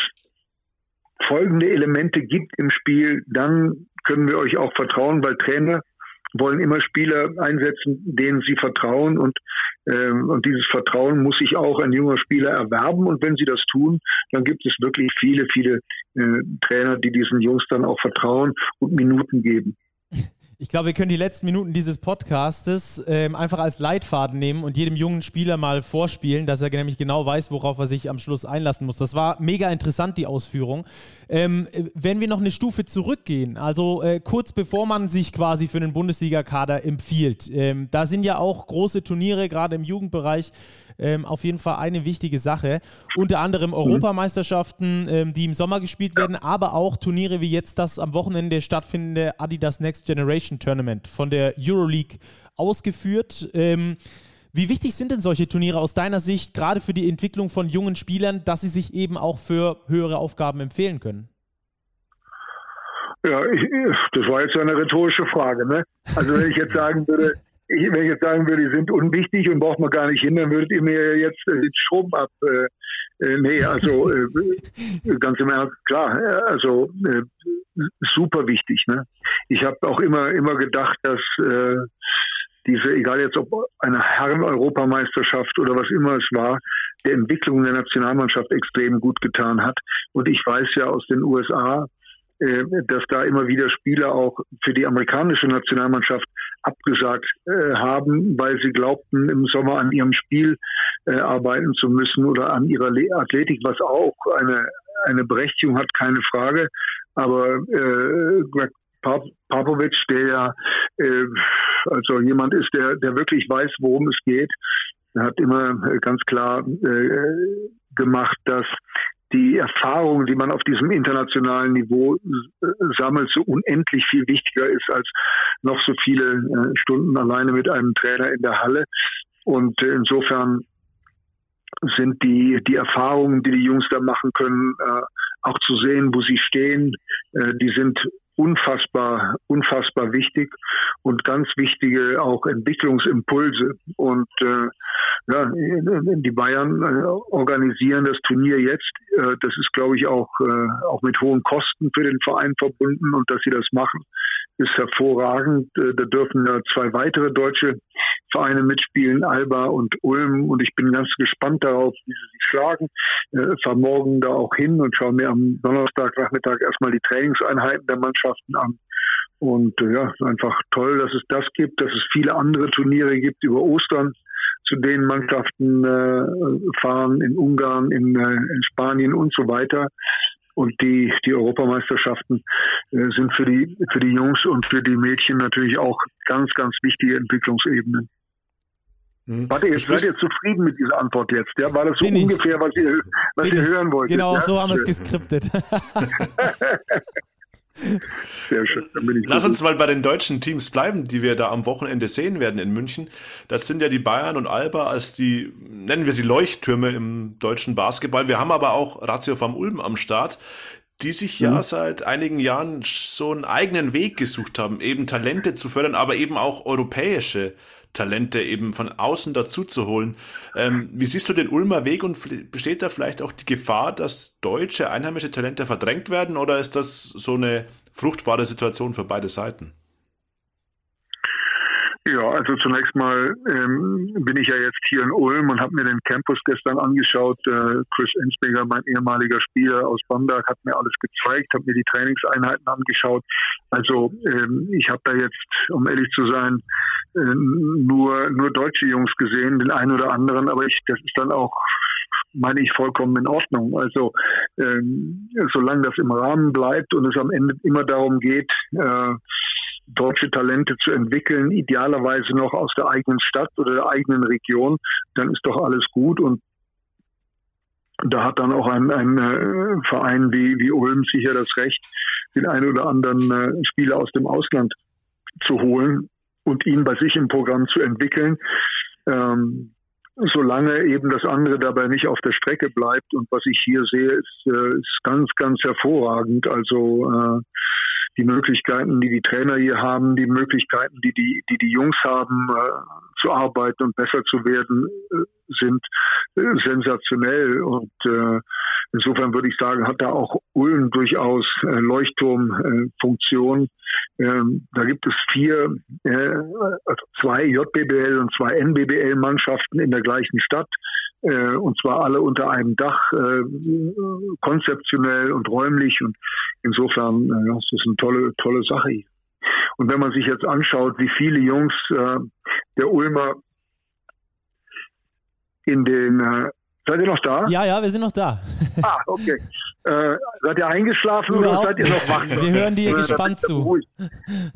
folgende Elemente gibt im Spiel, dann können wir euch auch vertrauen, weil Trainer wollen immer Spieler einsetzen, denen sie vertrauen und Ähm, und dieses Vertrauen muss sich auch ein junger Spieler erwerben. Und wenn sie das tun, dann gibt es wirklich viele, viele äh, Trainer, die diesen Jungs dann auch vertrauen und Minuten geben. Ich glaube, wir können die letzten Minuten dieses Podcastes ähm, einfach als Leitfaden nehmen und jedem jungen Spieler mal vorspielen, dass er nämlich genau weiß, worauf er sich am Schluss einlassen muss. Das war mega interessant, die Ausführung. Ähm, wenn wir noch eine Stufe zurückgehen, also äh, kurz bevor man sich quasi für den Bundesliga-Kader empfiehlt, ähm, da sind ja auch große Turniere, gerade im Jugendbereich, ähm, auf jeden Fall eine wichtige Sache. Unter anderem mhm. Europameisterschaften, ähm, die im Sommer gespielt werden, aber auch Turniere wie jetzt das am Wochenende stattfindende Adidas Next Generation Tournament von der Euroleague ausgeführt. Ähm, wie wichtig sind denn solche Turniere aus deiner Sicht, gerade für die Entwicklung von jungen Spielern, dass sie sich eben auch für höhere Aufgaben empfehlen können? Ja, ich, das war jetzt eine rhetorische Frage. Ne? Also wenn ich jetzt sagen würde, ich, wenn ich jetzt sagen würde, die sind unwichtig und braucht man gar nicht hin, dann würdet ihr mir jetzt äh, den Strom ab. Äh, äh, nee, also äh, ganz im Ernst, klar, äh, also äh, super wichtig. Ne? Ich habe auch immer, immer gedacht, dass äh, diese, egal jetzt ob eine Herren-Europameisterschaft oder was immer es war, der Entwicklung der Nationalmannschaft extrem gut getan hat. Und ich weiß ja aus den USA, äh, dass da immer wieder Spieler auch für die amerikanische Nationalmannschaft abgesagt äh, haben, weil sie glaubten, im Sommer an ihrem Spiel äh, arbeiten zu müssen oder an ihrer Athletik, was auch eine, eine Berechtigung hat, keine Frage. Aber äh, Greg Popovic, der ja äh, also jemand ist, der, der wirklich weiß, worum es geht, hat immer ganz klar äh, gemacht, dass die Erfahrung, die man auf diesem internationalen Niveau äh, sammelt, so unendlich viel wichtiger ist als noch so viele äh, Stunden alleine mit einem Trainer in der Halle. Und äh, insofern sind die, die Erfahrungen, die die Jungs da machen können, auch zu sehen, wo sie stehen, die sind unfassbar, unfassbar wichtig und ganz wichtige auch Entwicklungsimpulse. Und äh, ja, die Bayern äh, organisieren das Turnier jetzt. Äh, das ist, glaube ich, auch, äh, auch mit hohen Kosten für den Verein verbunden und dass sie das machen, ist hervorragend. Da dürfen ja zwei weitere deutsche Vereine mitspielen, Alba und Ulm. Und ich bin ganz gespannt darauf, wie sie sich schlagen. Äh, fahre morgen da auch hin und schaue mir am Donnerstagnachmittag erstmal die Trainingseinheiten der Mannschaften an. Und äh, ja, einfach toll, dass es das gibt, dass es viele andere Turniere gibt über Ostern, zu denen Mannschaften äh, fahren in Ungarn, in, äh, in Spanien und so weiter. Und die, die Europameisterschaften äh, sind für die, für die Jungs und für die Mädchen natürlich auch ganz, ganz wichtige Entwicklungsebenen. Hm. Warte, jetzt seid ihr zufrieden mit dieser Antwort jetzt? Ja, war das so ungefähr, was ihr, was ihr hören wolltet? Genau, ja? so haben wir es geskriptet. Sehr schön. Lass uns mal bei den deutschen Teams bleiben, die wir da am Wochenende sehen werden in München. Das sind ja die Bayern und Alba als die, nennen wir sie Leuchttürme im deutschen Basketball. Wir haben aber auch Ratio vom Ulm am Start, die sich ja mhm. seit einigen Jahren so einen eigenen Weg gesucht haben, eben Talente zu fördern, aber eben auch europäische Talente eben von außen dazu zu holen. Ähm, wie siehst du den Ulmer Weg und besteht da vielleicht auch die Gefahr, dass deutsche einheimische Talente verdrängt werden oder ist das so eine fruchtbare Situation für beide Seiten? Ja, also zunächst mal ähm, bin ich ja jetzt hier in Ulm und habe mir den Campus gestern angeschaut. Äh, Chris Ensbinger, mein ehemaliger Spieler aus Bamberg, hat mir alles gezeigt, habe mir die Trainingseinheiten angeschaut. Also ähm, ich habe da jetzt, um ehrlich zu sein, nur nur deutsche Jungs gesehen, den einen oder anderen, aber ich, das ist dann auch meine ich vollkommen in Ordnung. Also ähm, solange das im Rahmen bleibt und es am Ende immer darum geht, äh, deutsche Talente zu entwickeln, idealerweise noch aus der eigenen Stadt oder der eigenen Region, dann ist doch alles gut und da hat dann auch ein, ein äh, Verein wie, wie Ulm sicher das Recht, den einen oder anderen äh, Spieler aus dem Ausland zu holen und ihn bei sich im Programm zu entwickeln. Ähm, solange eben das andere dabei nicht auf der Strecke bleibt. Und was ich hier sehe, ist, äh, ist ganz, ganz hervorragend. Also äh, die Möglichkeiten, die die Trainer hier haben, die Möglichkeiten, die die, die, die Jungs haben, äh, zu arbeiten und besser zu werden, äh, sind äh, sensationell. Und äh, insofern würde ich sagen, hat da auch Ulm durchaus äh, Leuchtturmfunktion. Ähm, da gibt es vier, äh, zwei JBBL und zwei NBBL-Mannschaften in der gleichen Stadt äh, und zwar alle unter einem Dach, äh, konzeptionell und räumlich und insofern äh, das ist eine tolle, tolle Sache. Und wenn man sich jetzt anschaut, wie viele Jungs äh, der Ulmer in den äh, Seid ihr noch da? Ja, ja, wir sind noch da. Ah, okay. Äh, seid ihr eingeschlafen Überhaupt? oder seid ihr noch wach? Wir hören dir gespannt zu.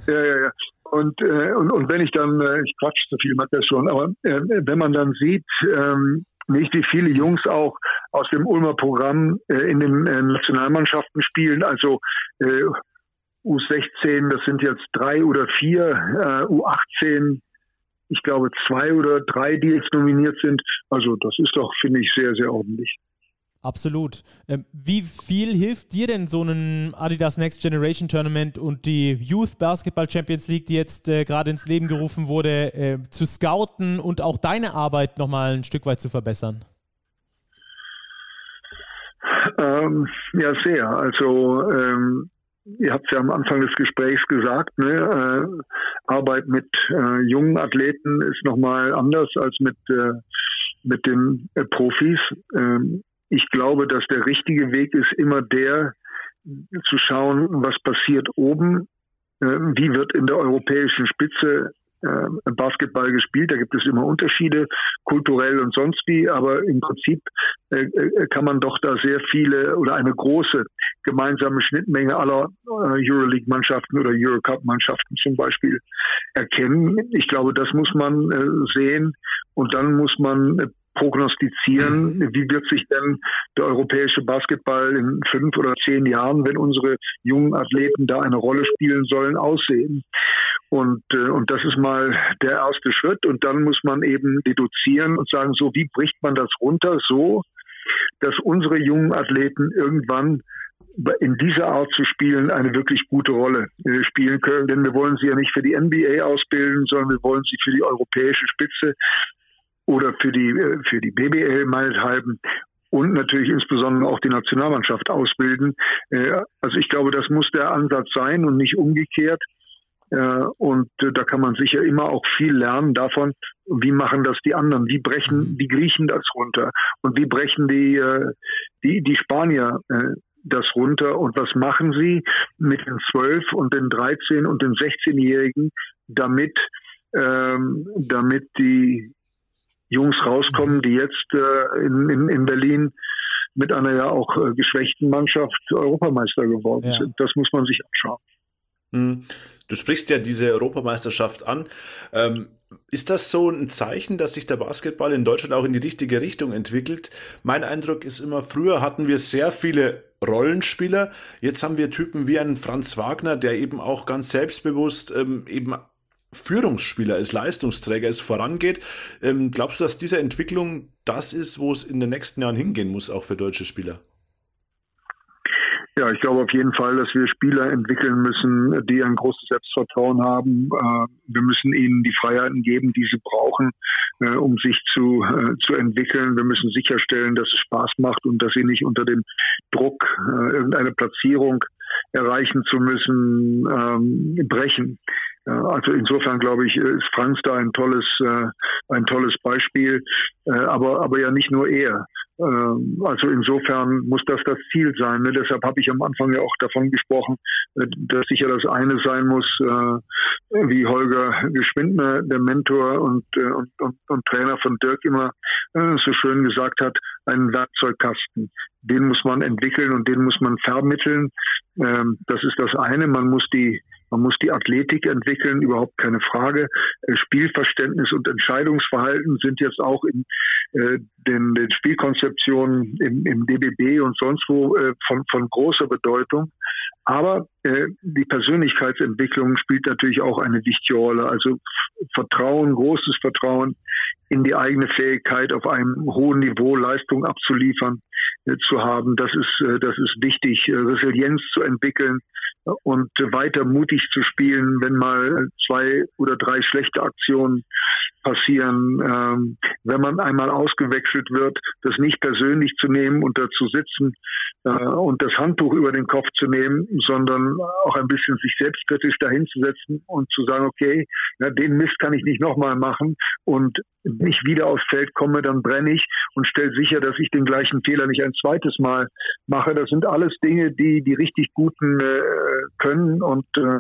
Ja, ja, ja. Und, äh, und, und wenn ich dann, äh, ich quatsch so viel, macht das schon, aber äh, wenn man dann sieht, ähm, nicht wie viele Jungs auch aus dem Ulmer Programm äh, in den äh, Nationalmannschaften spielen. Also äh, U16, das sind jetzt drei oder vier, äh, U18, ich glaube zwei oder drei, die jetzt nominiert sind. Also das ist doch, finde ich, sehr, sehr ordentlich. Absolut. Ähm, wie viel hilft dir denn so ein Adidas Next Generation Tournament und die Youth Basketball Champions League, die jetzt äh, gerade ins Leben gerufen wurde, äh, zu scouten und auch deine Arbeit nochmal ein Stück weit zu verbessern? Ähm, ja, sehr. Also ähm, ihr habt es ja am Anfang des Gesprächs gesagt, ne? äh, Arbeit mit äh, jungen Athleten ist nochmal anders als mit, äh, mit den äh, Profis. Ähm, ich glaube, dass der richtige Weg ist immer der, zu schauen, was passiert oben, äh, wie wird in der europäischen Spitze äh, Basketball gespielt. Da gibt es immer Unterschiede, kulturell und sonst wie, aber im Prinzip äh, äh kann man doch da sehr viele oder eine große gemeinsame Schnittmenge aller äh, Euroleague-Mannschaften oder Eurocup-Mannschaften zum Beispiel erkennen. Ich glaube, das muss man äh, sehen und dann muss man prognostizieren, wie wird sich denn der europäische Basketball in fünf oder zehn Jahren, wenn unsere jungen Athleten da eine Rolle spielen sollen, aussehen. Und, äh, und das ist mal der erste Schritt. Und dann muss man eben deduzieren und sagen, so, wie bricht man das runter so, dass unsere jungen Athleten irgendwann in dieser Art zu spielen eine wirklich gute Rolle äh, spielen können. Denn wir wollen sie ja nicht für die NBA ausbilden, sondern wir wollen sie für die europäische Spitze oder für die, äh, für die BBL meinethalben und natürlich insbesondere auch die Nationalmannschaft ausbilden. Äh, also ich glaube, das muss der Ansatz sein und nicht umgekehrt. Äh, und da kann man sicher immer auch viel lernen davon, wie machen das die anderen, wie brechen die Griechen das runter und wie brechen die, die, die Spanier das runter und was machen sie mit den 12 und den 13 und den 16-Jährigen, damit, ähm, damit die Jungs rauskommen, die jetzt äh, in, in, in Berlin mit einer ja auch äh, geschwächten Mannschaft Europameister geworden ja. sind. Das muss man sich anschauen. Hm. Du sprichst ja diese Europameisterschaft an. Ähm, ist das so ein Zeichen, dass sich der Basketball in Deutschland auch in die richtige Richtung entwickelt? Mein Eindruck ist immer, früher hatten wir sehr viele Rollenspieler. Jetzt haben wir Typen wie einen Franz Wagner, der eben auch ganz selbstbewusst ähm, eben Führungsspieler ist, Leistungsträger ist, vorangeht. Ähm, glaubst du, dass diese Entwicklung das ist, wo es in den nächsten Jahren hingehen muss, auch für deutsche Spieler? Ja, ich glaube auf jeden Fall, dass wir Spieler entwickeln müssen, die ein großes Selbstvertrauen haben. Äh, wir müssen ihnen die Freiheiten geben, die sie brauchen, äh, um sich zu, äh, zu entwickeln. Wir müssen sicherstellen, dass es Spaß macht und dass sie nicht unter dem Druck, irgendeine Platzierung erreichen zu müssen, ähm, brechen. Also insofern glaube ich, ist Franz da ein tolles, äh, ein tolles Beispiel, äh, aber, aber ja nicht nur er. Ähm, also insofern muss das das Ziel sein. Ne? Deshalb habe ich am Anfang ja auch davon gesprochen, äh, dass sicher das eine sein muss, wie Holger Geschwindner, der Mentor und, und, und, und Trainer von Dirk immer so schön gesagt hat, einen Werkzeugkasten. Den muss man entwickeln und den muss man vermitteln. Ähm, das ist das eine. Man muss die man muss die Athletik entwickeln, überhaupt keine Frage. Äh, Spielverständnis und Entscheidungsverhalten sind jetzt auch in äh, den, den Spielkonzeptionen im, im DBB und sonst wo äh, von, von großer Bedeutung. Aber die Persönlichkeitsentwicklung spielt natürlich auch eine wichtige Rolle. Also Vertrauen, großes Vertrauen in die eigene Fähigkeit, auf einem hohen Niveau Leistung abzuliefern. Äh, zu haben. Das ist, äh, das ist wichtig, äh, Resilienz zu entwickeln und weiter mutig zu spielen, wenn mal zwei oder drei schlechte Aktionen passieren. Ähm, wenn man einmal ausgewechselt wird, das nicht persönlich zu nehmen und dazu sitzen und das Handtuch über den Kopf zu nehmen, sondern auch ein bisschen sich selbstkritisch dahinzusetzen und zu sagen, okay, ja, den Mist kann ich nicht nochmal machen und nicht wieder aufs Feld komme, dann brenne ich und stelle sicher, dass ich den gleichen Fehler nicht ein zweites Mal mache. Das sind alles Dinge, die die richtig Guten äh, können und äh,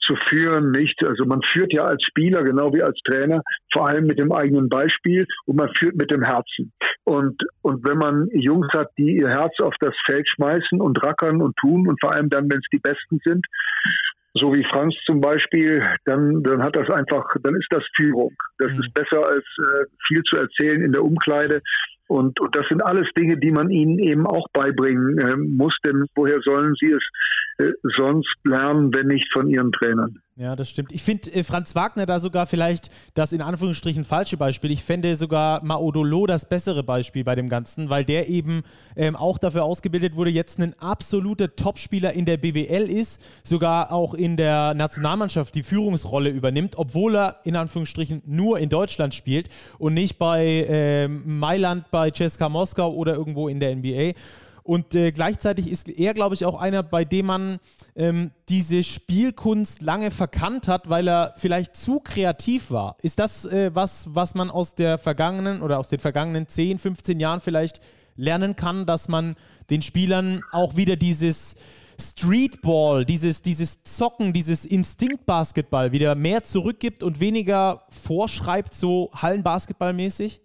zu führen nicht. Also man führt ja als Spieler genau wie als Trainer vor allem mit dem eigenen Beispiel und man führt mit dem Herzen. Und und wenn man Jungs hat, die ihr Herz auf das Feld schmeißen und rackern und tun und vor allem dann, wenn es die Besten sind, so wie Franz zum Beispiel, dann, dann hat das einfach, dann ist das Führung. Das mhm. ist besser als äh, viel zu erzählen in der Umkleide. Und, und das sind alles Dinge, die man ihnen eben auch beibringen äh, muss, denn woher sollen sie es sonst lernen, wenn nicht von ihren Trainern? Ja, das stimmt. Ich finde äh, Franz Wagner da sogar vielleicht das in Anführungsstrichen falsche Beispiel. Ich fände sogar Maodolo das bessere Beispiel bei dem Ganzen, weil der eben ähm, auch dafür ausgebildet wurde, jetzt ein absoluter Topspieler in der BBL ist, sogar auch in der Nationalmannschaft die Führungsrolle übernimmt, obwohl er in Anführungsstrichen nur in Deutschland spielt und nicht bei ähm, Mailand, bei Ceska Moskau oder irgendwo in der NBA. Und äh, gleichzeitig ist er, glaube ich, auch einer, bei dem man ähm, diese Spielkunst lange verkannt hat, weil er vielleicht zu kreativ war. Ist das äh, was, was man aus der vergangenen oder aus den vergangenen 10, 15 Jahren vielleicht lernen kann, dass man den Spielern auch wieder dieses Streetball, dieses, dieses Zocken, dieses Instinktbasketball wieder mehr zurückgibt und weniger vorschreibt, so Hallenbasketballmäßig?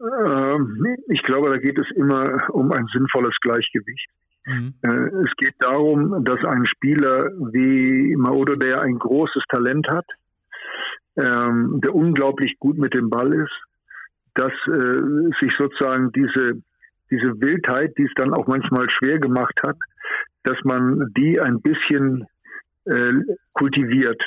Ähm, ich glaube, da geht es immer um ein sinnvolles Gleichgewicht. Mhm. Äh, es geht darum, dass ein Spieler wie Maodo, der ein großes Talent hat, ähm, der unglaublich gut mit dem Ball ist, dass äh, sich sozusagen diese, diese Wildheit, die es dann auch manchmal schwer gemacht hat, dass man die ein bisschen äh, kultiviert.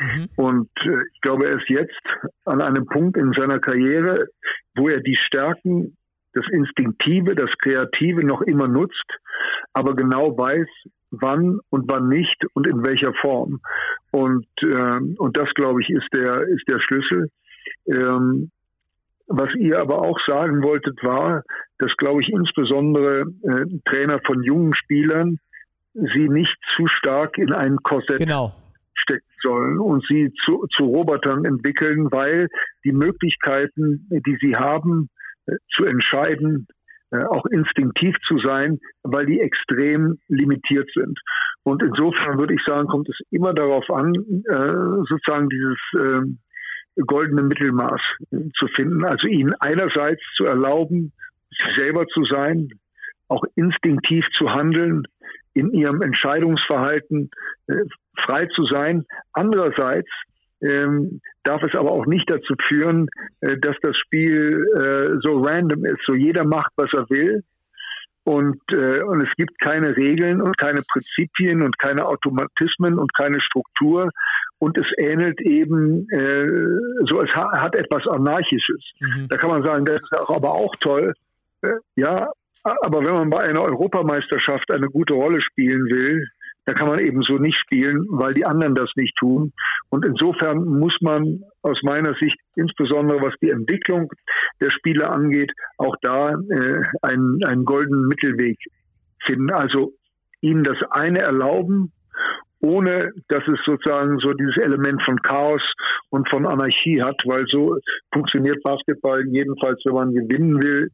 Mhm. Und äh, ich glaube, er ist jetzt an einem Punkt in seiner Karriere, wo er die Stärken, das Instinktive, das Kreative noch immer nutzt, aber genau weiß, wann und wann nicht und in welcher Form. Und, äh, und das, glaube ich, ist der, ist der Schlüssel. Ähm, was ihr aber auch sagen wolltet, war, dass, glaube ich, insbesondere äh, Trainer von jungen Spielern sie nicht zu stark in ein Korsett genau stecken sollen und sie zu, zu Robotern entwickeln, weil die Möglichkeiten, die sie haben, äh, zu entscheiden, äh, auch instinktiv zu sein, weil die extrem limitiert sind. Und insofern würde ich sagen, kommt es immer darauf an, äh, sozusagen dieses ähm, goldene Mittelmaß zu finden. Also ihnen einerseits zu erlauben, selber zu sein, auch instinktiv zu handeln, in ihrem Entscheidungsverhalten frei zu sein. Andererseits ähm, darf es aber auch nicht dazu führen, äh, dass das Spiel äh, so random ist. So jeder macht, was er will. Und, äh, und es gibt keine Regeln und keine Prinzipien und keine Automatismen und keine Struktur. Und es ähnelt eben, äh, so es ha hat etwas Anarchisches. Mhm. Da kann man sagen, das ist aber auch toll. Äh, ja, aber wenn man bei einer Europameisterschaft eine gute Rolle spielen will, da kann man eben so nicht spielen, weil die anderen das nicht tun. Und insofern muss man aus meiner Sicht, insbesondere was die Entwicklung der Spiele angeht, auch da äh, einen, einen goldenen Mittelweg finden. Also ihnen das eine erlauben, ohne dass es sozusagen so dieses Element von Chaos und von Anarchie hat, weil so funktioniert Basketball jedenfalls, wenn man gewinnen will,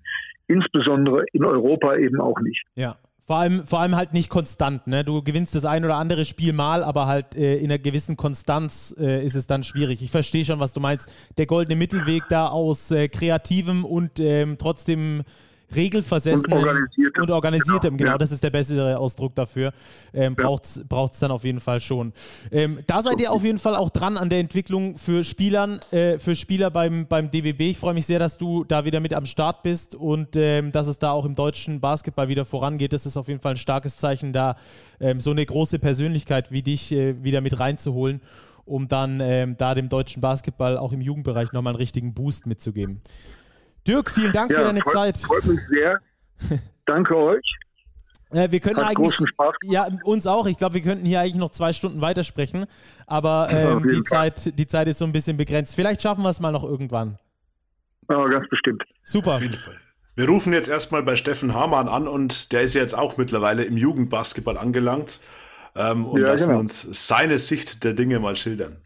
insbesondere in Europa eben auch nicht. Ja, vor allem, vor allem halt nicht konstant. Ne? Du gewinnst das ein oder andere Spiel mal, aber halt äh, in einer gewissen Konstanz äh, ist es dann schwierig. Ich verstehe schon, was du meinst. Der goldene Mittelweg da aus äh, kreativem und ähm, trotzdem regelversessenem und organisiertem, und organisiertem genau, genau ja. das ist der bessere Ausdruck dafür, ähm, ja. braucht es dann auf jeden Fall schon. Ähm, da seid ihr auf jeden Fall auch dran an der Entwicklung für Spielern, äh, für Spieler beim, beim DBB. Ich freue mich sehr, dass du da wieder mit am Start bist und ähm, dass es da auch im deutschen Basketball wieder vorangeht. Das ist auf jeden Fall ein starkes Zeichen, da ähm, so eine große Persönlichkeit wie dich äh, wieder mit reinzuholen um dann ähm, da dem deutschen Basketball auch im Jugendbereich nochmal einen richtigen Boost mitzugeben. Dirk, vielen Dank ja, für deine freut, Zeit. Freut mich sehr. Danke euch. Äh, wir können Hat eigentlich. Ja, uns auch. Ich glaube, wir könnten hier eigentlich noch zwei Stunden weitersprechen. Aber ähm, die, Zeit, die Zeit ist so ein bisschen begrenzt. Vielleicht schaffen wir es mal noch irgendwann. Ja, ganz bestimmt. Super. Auf jeden Fall. Wir rufen jetzt erstmal bei Steffen Hamann an und der ist jetzt auch mittlerweile im Jugendbasketball angelangt ähm, und ja, lassen genau. uns seine Sicht der Dinge mal schildern.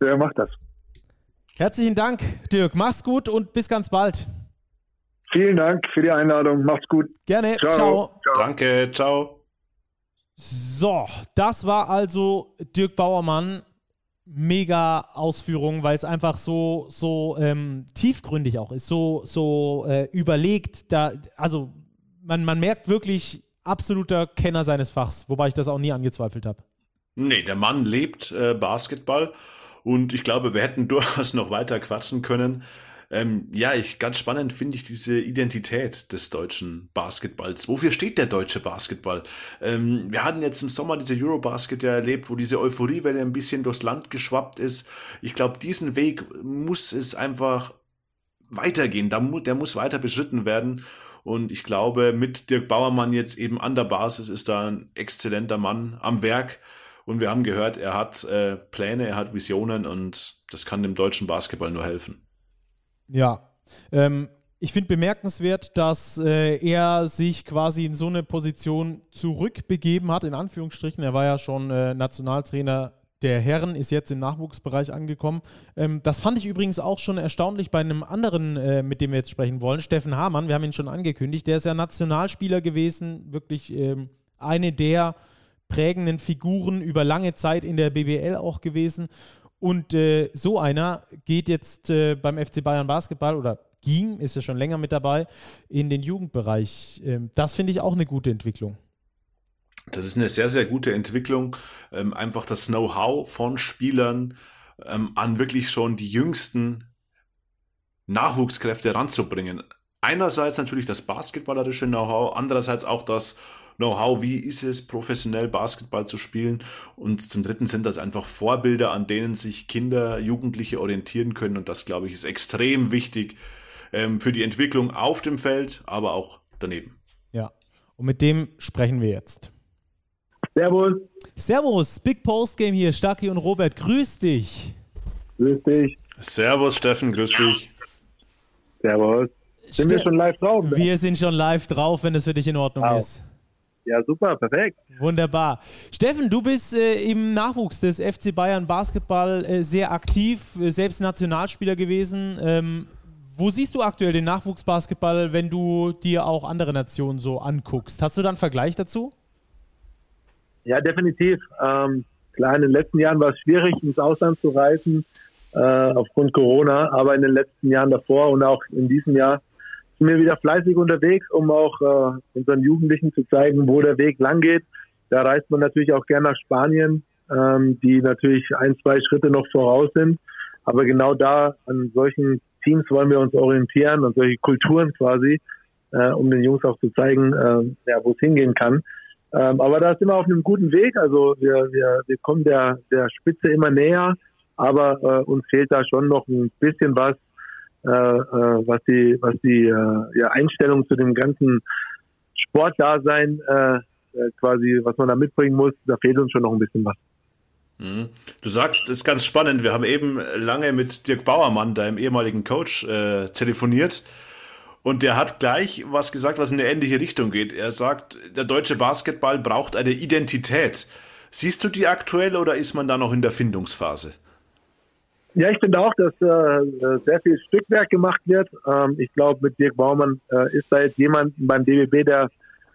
Der macht das. Herzlichen Dank, Dirk. Mach's gut und bis ganz bald. Vielen Dank für die Einladung. Macht's gut. Gerne. Ciao. ciao. ciao. Danke. Ciao. So, das war also Dirk Bauermann. Mega Ausführung, weil es einfach so, so ähm, tiefgründig auch ist, so, so äh, überlegt. Da, also man, man merkt wirklich absoluter Kenner seines Fachs, wobei ich das auch nie angezweifelt habe. Nee, der Mann lebt äh, Basketball und ich glaube, wir hätten durchaus noch weiter quatschen können. Ähm, ja, ich, ganz spannend finde ich diese Identität des deutschen Basketballs. Wofür steht der deutsche Basketball? Ähm, wir hatten jetzt im Sommer diese Eurobasket ja erlebt, wo diese Euphoriewelle ein bisschen durchs Land geschwappt ist. Ich glaube, diesen Weg muss es einfach weitergehen. Der, der muss weiter beschritten werden. Und ich glaube, mit Dirk Bauermann jetzt eben an der Basis ist da ein exzellenter Mann am Werk. Und wir haben gehört, er hat äh, Pläne, er hat Visionen und das kann dem deutschen Basketball nur helfen. Ja. Ähm, ich finde bemerkenswert, dass äh, er sich quasi in so eine Position zurückbegeben hat, in Anführungsstrichen. Er war ja schon äh, Nationaltrainer der Herren, ist jetzt im Nachwuchsbereich angekommen. Ähm, das fand ich übrigens auch schon erstaunlich bei einem anderen, äh, mit dem wir jetzt sprechen wollen, Steffen Hamann. Wir haben ihn schon angekündigt. Der ist ja Nationalspieler gewesen, wirklich ähm, eine der prägenden Figuren über lange Zeit in der BBL auch gewesen. Und äh, so einer geht jetzt äh, beim FC Bayern Basketball oder ging, ist ja schon länger mit dabei, in den Jugendbereich. Ähm, das finde ich auch eine gute Entwicklung. Das ist eine sehr, sehr gute Entwicklung. Ähm, einfach das Know-how von Spielern ähm, an wirklich schon die jüngsten Nachwuchskräfte ranzubringen. Einerseits natürlich das basketballerische Know-how, andererseits auch das Know-how, wie ist es, professionell Basketball zu spielen. Und zum Dritten sind das einfach Vorbilder, an denen sich Kinder, Jugendliche orientieren können. Und das, glaube ich, ist extrem wichtig ähm, für die Entwicklung auf dem Feld, aber auch daneben. Ja, und mit dem sprechen wir jetzt. Servus. Servus, Big Post Game hier, Stacki und Robert, grüß dich. Grüß dich. Servus, Steffen, grüß dich. Servus. Sind Ste wir schon live drauf? Wir sind schon live drauf, wenn es für dich in Ordnung wow. ist. Ja, super, perfekt. Wunderbar. Steffen, du bist äh, im Nachwuchs des FC Bayern Basketball äh, sehr aktiv, äh, selbst Nationalspieler gewesen. Ähm, wo siehst du aktuell den Nachwuchsbasketball, wenn du dir auch andere Nationen so anguckst? Hast du da einen Vergleich dazu? Ja, definitiv. Ähm, klar, in den letzten Jahren war es schwierig, ins Ausland zu reisen, äh, aufgrund Corona, aber in den letzten Jahren davor und auch in diesem Jahr sind wir wieder fleißig unterwegs, um auch äh, unseren Jugendlichen zu zeigen, wo der Weg lang geht. Da reist man natürlich auch gerne nach Spanien, ähm, die natürlich ein, zwei Schritte noch voraus sind. Aber genau da an solchen Teams wollen wir uns orientieren, an solche Kulturen quasi, äh, um den Jungs auch zu zeigen, äh, ja, wo es hingehen kann. Ähm, aber da sind wir auf einem guten Weg. Also wir, wir, wir kommen der, der Spitze immer näher, aber äh, uns fehlt da schon noch ein bisschen was, äh, äh, was die, was die äh, ja, Einstellung zu dem ganzen Sportdasein äh, äh, quasi, was man da mitbringen muss, da fehlt uns schon noch ein bisschen was. Mhm. Du sagst, das ist ganz spannend. Wir haben eben lange mit Dirk Bauermann, deinem ehemaligen Coach, äh, telefoniert. Und der hat gleich was gesagt, was in eine ähnliche Richtung geht. Er sagt, der deutsche Basketball braucht eine Identität. Siehst du die aktuell oder ist man da noch in der Findungsphase? Ja, ich finde auch, dass äh, äh, sehr viel Stückwerk gemacht wird. Ähm, ich glaube, mit Dirk Baumann äh, ist da jetzt jemand beim DBB, der,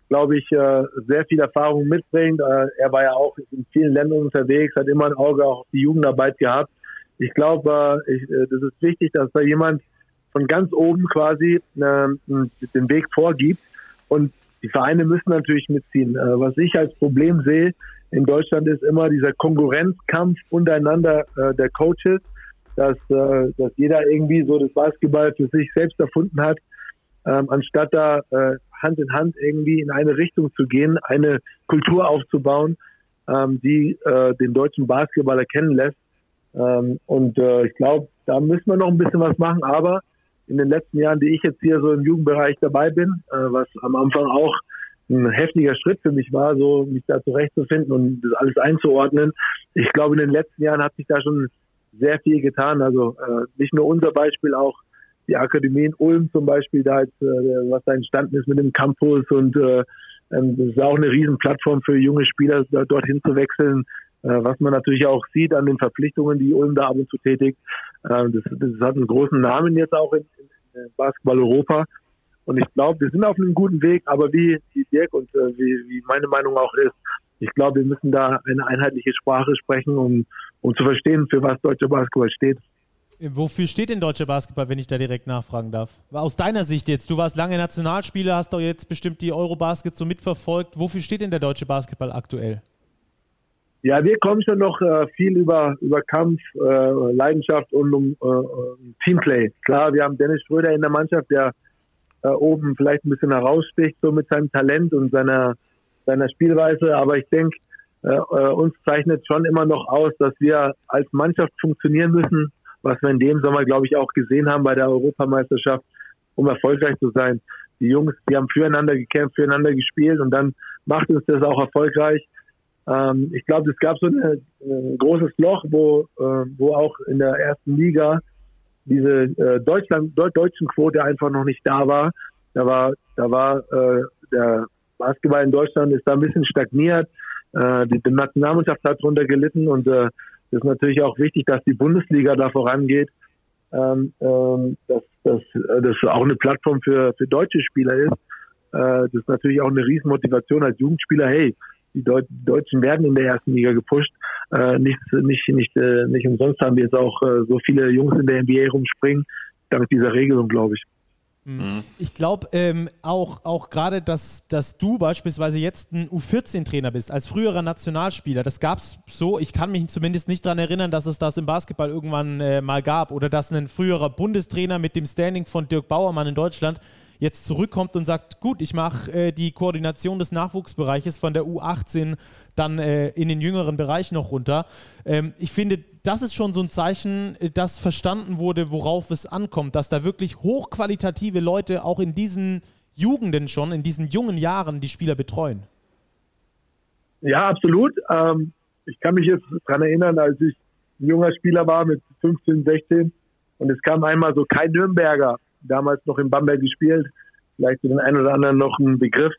glaube ich, äh, sehr viel Erfahrung mitbringt. Äh, er war ja auch in vielen Ländern unterwegs, hat immer ein Auge auch auf die Jugendarbeit gehabt. Ich glaube, äh, äh, das ist wichtig, dass da jemand von ganz oben quasi äh, den Weg vorgibt. Und die Vereine müssen natürlich mitziehen. Äh, was ich als Problem sehe in Deutschland ist immer dieser Konkurrenzkampf untereinander äh, der Coaches dass, äh, dass jeder irgendwie so das Basketball für sich selbst erfunden hat, ähm, anstatt da äh, Hand in Hand irgendwie in eine Richtung zu gehen, eine Kultur aufzubauen, ähm, die äh, den deutschen Basketball erkennen lässt. Ähm, und äh, ich glaube, da müssen wir noch ein bisschen was machen, aber in den letzten Jahren, die ich jetzt hier so im Jugendbereich dabei bin, äh, was am Anfang auch ein heftiger Schritt für mich war, so mich da zurechtzufinden und das alles einzuordnen. Ich glaube, in den letzten Jahren hat sich da schon sehr viel getan. Also äh, nicht nur unser Beispiel, auch die Akademie in Ulm zum Beispiel, da jetzt, äh, was da entstanden ist mit dem Campus und äh, ähm, das ist auch eine Riesenplattform für junge Spieler, da, dorthin zu wechseln. Äh, was man natürlich auch sieht an den Verpflichtungen, die Ulm da ab und zu tätigt. Äh, das, das hat einen großen Namen jetzt auch in, in Basketball Europa. Und ich glaube, wir sind auf einem guten Weg, aber wie, wie Dirk und äh, wie, wie meine Meinung auch ist, ich glaube, wir müssen da eine einheitliche Sprache sprechen, um, um zu verstehen, für was deutscher Basketball steht. Wofür steht denn deutscher Basketball, wenn ich da direkt nachfragen darf? Aus deiner Sicht jetzt, du warst lange Nationalspieler, hast doch jetzt bestimmt die Eurobasket so mitverfolgt. Wofür steht denn der deutsche Basketball aktuell? Ja, wir kommen schon noch äh, viel über, über Kampf, äh, Leidenschaft und um äh, Teamplay. Klar, wir haben Dennis Schröder in der Mannschaft, der äh, oben vielleicht ein bisschen heraussticht, so mit seinem Talent und seiner, seiner Spielweise. Aber ich denke, äh, äh, uns zeichnet schon immer noch aus, dass wir als Mannschaft funktionieren müssen, was wir in dem Sommer, glaube ich, auch gesehen haben bei der Europameisterschaft, um erfolgreich zu sein. Die Jungs, die haben füreinander gekämpft, füreinander gespielt und dann macht uns das auch erfolgreich. Ähm, ich glaube, es gab so eine, ein großes Loch, wo, äh, wo auch in der ersten Liga diese äh, Deutschland, Deut deutschen Quote einfach noch nicht da war. Da war, da war äh, der Basketball in Deutschland ist da ein bisschen stagniert. Äh, die, die Nationalmannschaft hat darunter gelitten und äh, es ist natürlich auch wichtig, dass die Bundesliga da vorangeht, ähm, ähm, dass, dass äh, das auch eine Plattform für, für deutsche Spieler ist. Äh, das ist natürlich auch eine Riesenmotivation als Jugendspieler. Hey, die Deut Deutschen werden in der ersten Liga gepusht. Äh, nicht, nicht, nicht, äh, nicht umsonst haben wir jetzt auch äh, so viele Jungs in der NBA rumspringen, dank dieser Regelung, glaube ich. Mhm. Ich glaube ähm, auch, auch gerade, dass, dass du beispielsweise jetzt ein U14-Trainer bist, als früherer Nationalspieler. Das gab es so, ich kann mich zumindest nicht daran erinnern, dass es das im Basketball irgendwann äh, mal gab oder dass ein früherer Bundestrainer mit dem Standing von Dirk Bauermann in Deutschland jetzt zurückkommt und sagt, gut, ich mache äh, die Koordination des Nachwuchsbereiches von der U18 dann äh, in den jüngeren Bereich noch runter. Ähm, ich finde, das ist schon so ein Zeichen, äh, dass verstanden wurde, worauf es ankommt, dass da wirklich hochqualitative Leute auch in diesen Jugenden schon, in diesen jungen Jahren die Spieler betreuen. Ja, absolut. Ähm, ich kann mich jetzt daran erinnern, als ich ein junger Spieler war mit 15, 16 und es kam einmal so kein Nürnberger damals noch in Bamberg gespielt, vielleicht für den einen oder anderen noch ein Begriff.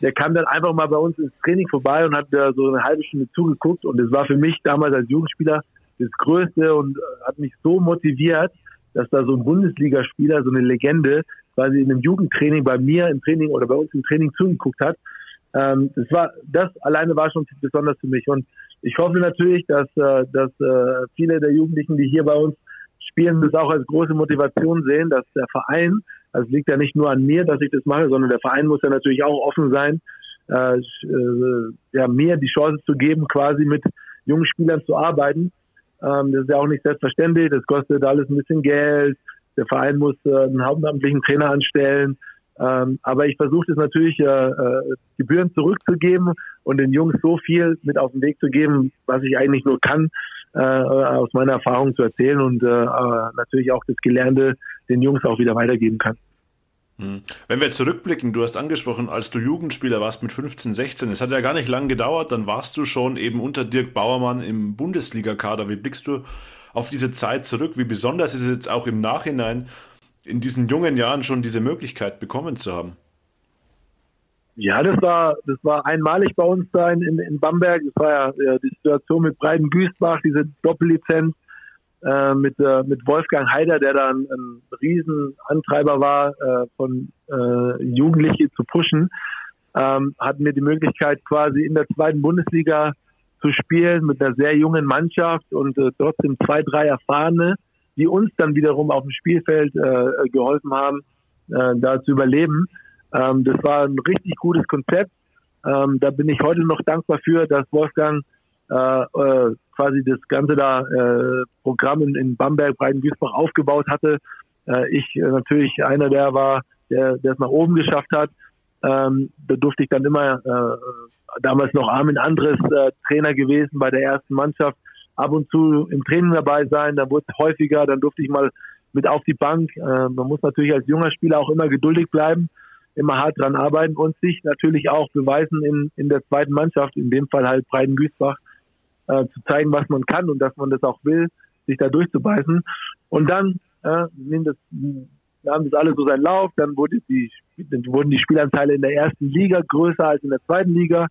Der kam dann einfach mal bei uns ins Training vorbei und hat da so eine halbe Stunde zugeguckt und es war für mich damals als Jugendspieler das Größte und äh, hat mich so motiviert, dass da so ein Bundesligaspieler, so eine Legende, quasi in einem Jugendtraining bei mir im Training oder bei uns im Training zugeguckt hat. Ähm, das war, das alleine war schon besonders für mich und ich hoffe natürlich, dass, äh, dass äh, viele der Jugendlichen, die hier bei uns Spielen das auch als große Motivation sehen, dass der Verein, also es liegt ja nicht nur an mir, dass ich das mache, sondern der Verein muss ja natürlich auch offen sein, äh, äh, ja, mir die Chance zu geben, quasi mit jungen Spielern zu arbeiten. Ähm, das ist ja auch nicht selbstverständlich, das kostet alles ein bisschen Geld. Der Verein muss äh, einen hauptamtlichen Trainer anstellen. Ähm, aber ich versuche das natürlich äh, äh, Gebühren zurückzugeben und den Jungs so viel mit auf den Weg zu geben, was ich eigentlich nur kann, äh, aus meiner Erfahrung zu erzählen und äh, natürlich auch das Gelernte den Jungs auch wieder weitergeben kann. Hm. Wenn wir zurückblicken, du hast angesprochen, als du Jugendspieler warst mit 15, 16, es hat ja gar nicht lange gedauert, dann warst du schon eben unter Dirk Bauermann im Bundesligakader. Wie blickst du auf diese Zeit zurück? Wie besonders ist es jetzt auch im Nachhinein, in diesen jungen Jahren schon diese Möglichkeit bekommen zu haben? Ja, das war, das war einmalig bei uns da in, in, Bamberg. Das war ja, ja die Situation mit Breiten Güstbach, diese Doppellizenz äh, mit, äh, mit Wolfgang Heider, der da ein, ein Riesenantreiber war, äh, von äh, Jugendliche zu pushen, ähm, hatten wir die Möglichkeit quasi in der zweiten Bundesliga zu spielen mit einer sehr jungen Mannschaft und äh, trotzdem zwei, drei Erfahrene, die uns dann wiederum auf dem Spielfeld äh, geholfen haben, äh, da zu überleben. Ähm, das war ein richtig gutes Konzept. Ähm, da bin ich heute noch dankbar für, dass Wolfgang äh, äh, quasi das ganze da äh, Programm in, in Bamberg, Breiten-Duisburg aufgebaut hatte. Äh, ich äh, natürlich einer der war, der, der es nach oben geschafft hat. Ähm, da durfte ich dann immer äh, damals noch Armin Andres äh, Trainer gewesen bei der ersten Mannschaft ab und zu im Training dabei sein, dann wurde es häufiger, dann durfte ich mal mit auf die Bank. Äh, man muss natürlich als junger Spieler auch immer geduldig bleiben, immer hart dran arbeiten und sich natürlich auch beweisen in, in der zweiten Mannschaft, in dem Fall halt Breiden Güßbach, äh, zu zeigen, was man kann und dass man das auch will, sich da durchzubeißen. Und dann äh, nehmen das, nahm das alles so seinen Lauf, dann wurde die, wurden die Spielanteile in der ersten Liga größer als in der zweiten Liga.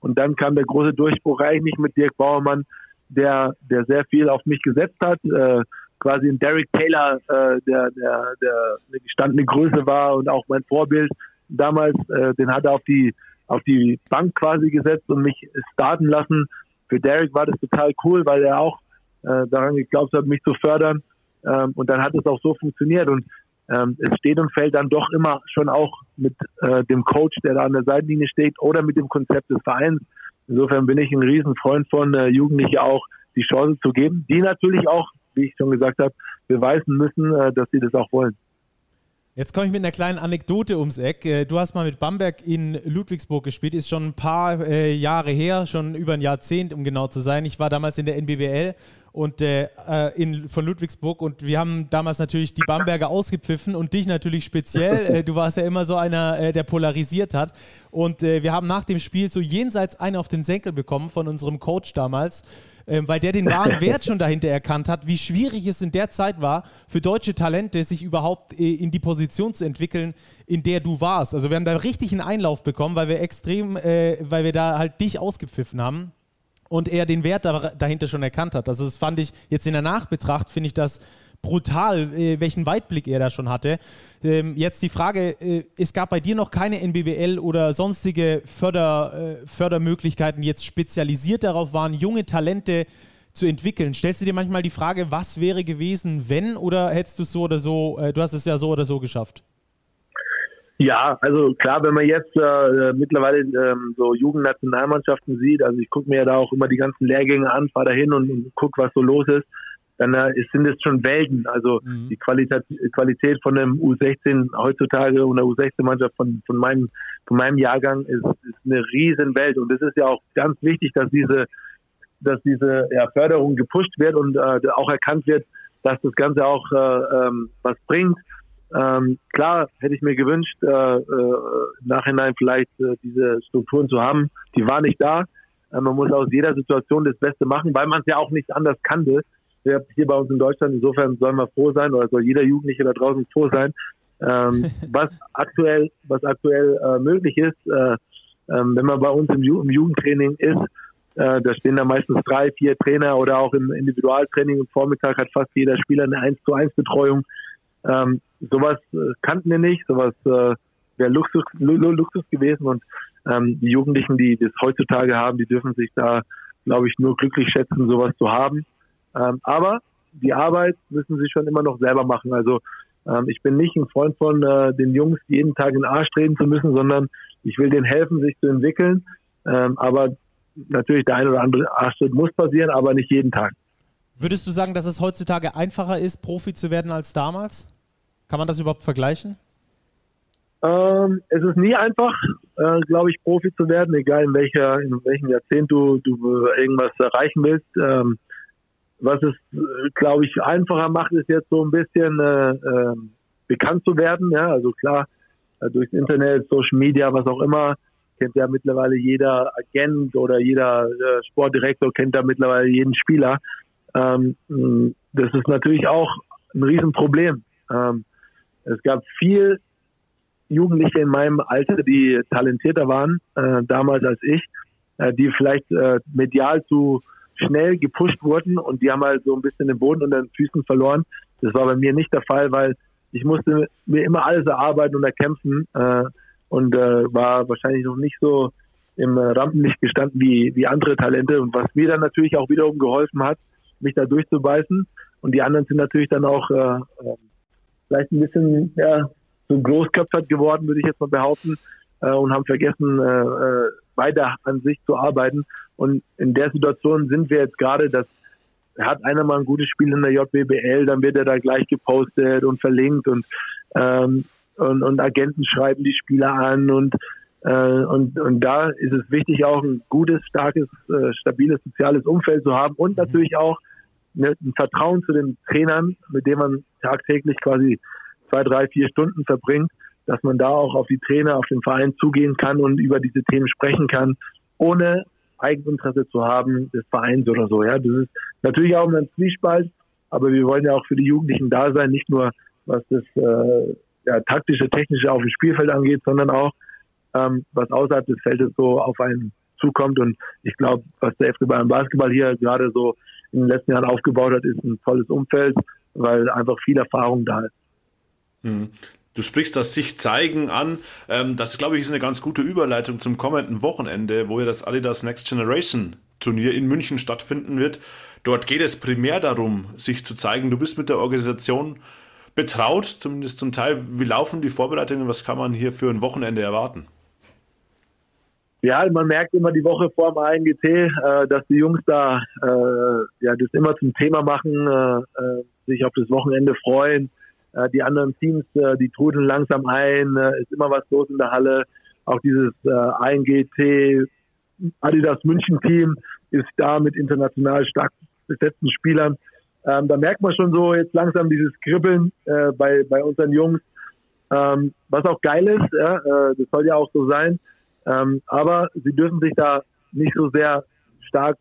Und dann kam der große Durchbruch eigentlich mit Dirk Bauermann, der, der sehr viel auf mich gesetzt hat. Äh, quasi ein Derek Taylor, äh, der, der, der eine gestandene Größe war und auch mein Vorbild damals, äh, den hat er auf die, auf die Bank quasi gesetzt und mich starten lassen. Für Derek war das total cool, weil er auch äh, daran geglaubt hat, mich zu fördern. Ähm, und dann hat es auch so funktioniert. Und ähm, es steht und fällt dann doch immer schon auch mit äh, dem Coach, der da an der Seitenlinie steht, oder mit dem Konzept des Vereins. Insofern bin ich ein Riesenfreund von äh, Jugendlichen auch die Chance zu geben, die natürlich auch, wie ich schon gesagt habe, beweisen müssen, äh, dass sie das auch wollen. Jetzt komme ich mit einer kleinen Anekdote ums Eck. Äh, du hast mal mit Bamberg in Ludwigsburg gespielt, ist schon ein paar äh, Jahre her, schon über ein Jahrzehnt, um genau zu sein. Ich war damals in der NBBL und äh, äh, in, von Ludwigsburg und wir haben damals natürlich die Bamberger ausgepfiffen und dich natürlich speziell. Äh, du warst ja immer so einer, äh, der polarisiert hat. Und wir haben nach dem Spiel so jenseits einen auf den Senkel bekommen von unserem Coach damals, ähm, weil der den wahren Wert schon dahinter erkannt hat, wie schwierig es in der Zeit war, für deutsche Talente sich überhaupt äh, in die Position zu entwickeln, in der du warst. Also wir haben da richtig einen Einlauf bekommen, weil wir extrem, weil wir da halt dich ausgepfiffen haben und er den Wert dahinter schon erkannt hat. Also das fand ich jetzt in der Nachbetracht, finde ich das brutal, äh, welchen Weitblick er da schon hatte. Ähm, jetzt die Frage, äh, es gab bei dir noch keine NBBL oder sonstige Förder, äh, Fördermöglichkeiten, die jetzt spezialisiert darauf waren, junge Talente zu entwickeln. Stellst du dir manchmal die Frage, was wäre gewesen, wenn, oder hättest du es so oder so, äh, du hast es ja so oder so geschafft? Ja, also klar, wenn man jetzt äh, mittlerweile ähm, so Jugendnationalmannschaften sieht, also ich gucke mir ja da auch immer die ganzen Lehrgänge an, fahre da hin und, und gucke, was so los ist, dann äh, sind es schon Welten. Also mhm. die Qualität, Qualität von einem U16 heutzutage und der U16-Mannschaft von, von, meinem, von meinem Jahrgang ist, ist eine riesen Welt. Und es ist ja auch ganz wichtig, dass diese, dass diese ja, Förderung gepusht wird und äh, auch erkannt wird, dass das Ganze auch äh, ähm, was bringt ähm, klar hätte ich mir gewünscht, äh, äh, im Nachhinein vielleicht äh, diese Strukturen zu haben. Die waren nicht da. Äh, man muss aus jeder Situation das Beste machen, weil man es ja auch nicht anders kannte. Hier bei uns in Deutschland, insofern sollen wir froh sein oder soll jeder Jugendliche da draußen froh sein. Ähm, was aktuell, was aktuell äh, möglich ist, äh, ähm, wenn man bei uns im, Ju im Jugendtraining ist, äh, da stehen da meistens drei, vier Trainer oder auch im Individualtraining. Am Vormittag hat fast jeder Spieler eine 1 zu 1 Betreuung. Ähm, sowas äh, kannten wir nicht, sowas äh, wäre Luxus, Luxus gewesen und ähm, die Jugendlichen, die das heutzutage haben, die dürfen sich da, glaube ich, nur glücklich schätzen, sowas zu haben. Ähm, aber die Arbeit müssen sie schon immer noch selber machen. Also ähm, ich bin nicht ein Freund von äh, den Jungs, jeden Tag in den Arsch treten zu müssen, sondern ich will denen helfen, sich zu entwickeln. Ähm, aber natürlich der ein oder andere Arschtritt muss passieren, aber nicht jeden Tag. Würdest du sagen, dass es heutzutage einfacher ist, Profi zu werden als damals? Kann man das überhaupt vergleichen? Ähm, es ist nie einfach, äh, glaube ich, Profi zu werden, egal in welcher, in welchem Jahrzehnt du, du irgendwas erreichen willst. Ähm, was es, glaube ich, einfacher macht, ist jetzt so ein bisschen äh, äh, bekannt zu werden. Ja, also klar, äh, durchs Internet, Social Media, was auch immer, kennt ja mittlerweile jeder Agent oder jeder äh, Sportdirektor kennt da mittlerweile jeden Spieler. Ähm, das ist natürlich auch ein Riesenproblem. Ähm, es gab viel Jugendliche in meinem Alter, die talentierter waren, äh, damals als ich, äh, die vielleicht äh, medial zu schnell gepusht wurden und die haben halt so ein bisschen den Boden unter den Füßen verloren. Das war bei mir nicht der Fall, weil ich musste mir immer alles erarbeiten und erkämpfen äh, und äh, war wahrscheinlich noch nicht so im Rampenlicht gestanden wie, wie andere Talente und was mir dann natürlich auch wiederum geholfen hat, mich da durchzubeißen und die anderen sind natürlich dann auch äh, vielleicht ein bisschen ja, so großköpfert geworden, würde ich jetzt mal behaupten, äh, und haben vergessen, äh, äh, weiter an sich zu arbeiten. Und in der Situation sind wir jetzt gerade, dass hat einer mal ein gutes Spiel in der JBBL, dann wird er da gleich gepostet und verlinkt und ähm, und, und Agenten schreiben die Spieler an und äh, und, und da ist es wichtig, auch ein gutes, starkes, äh, stabiles soziales Umfeld zu haben und natürlich auch ne, ein Vertrauen zu den Trainern, mit dem man tagtäglich quasi zwei, drei, vier Stunden verbringt, dass man da auch auf die Trainer, auf den Verein zugehen kann und über diese Themen sprechen kann, ohne Eigeninteresse zu haben des Vereins oder so. Ja, das ist natürlich auch ein Zwiespalt, aber wir wollen ja auch für die Jugendlichen da sein, nicht nur was das äh, ja, taktische, technische auf dem Spielfeld angeht, sondern auch ähm, was außerhalb des Feldes so auf einen zukommt. Und ich glaube, was der FC Bayern Basketball hier gerade so in den letzten Jahren aufgebaut hat, ist ein tolles Umfeld, weil einfach viel Erfahrung da ist. Du sprichst das sich zeigen an. Ähm, das, glaube ich, ist eine ganz gute Überleitung zum kommenden Wochenende, wo ja das Adidas Next Generation Turnier in München stattfinden wird. Dort geht es primär darum, sich zu zeigen. Du bist mit der Organisation betraut, zumindest zum Teil. Wie laufen die Vorbereitungen? Was kann man hier für ein Wochenende erwarten? Ja, man merkt immer die Woche vor dem ANGT, äh, dass die Jungs da äh, ja das immer zum Thema machen, äh sich auf das Wochenende freuen. Äh, die anderen Teams, äh, die trudeln langsam ein, ist immer was los in der Halle. Auch dieses ANGT Adidas München Team ist da mit international stark besetzten Spielern. Ähm, da merkt man schon so jetzt langsam dieses Kribbeln bei, bei unseren Jungs, ähm, was auch geil ist. Ja, das soll ja auch so sein. Ähm, aber sie dürfen sich da nicht so sehr stark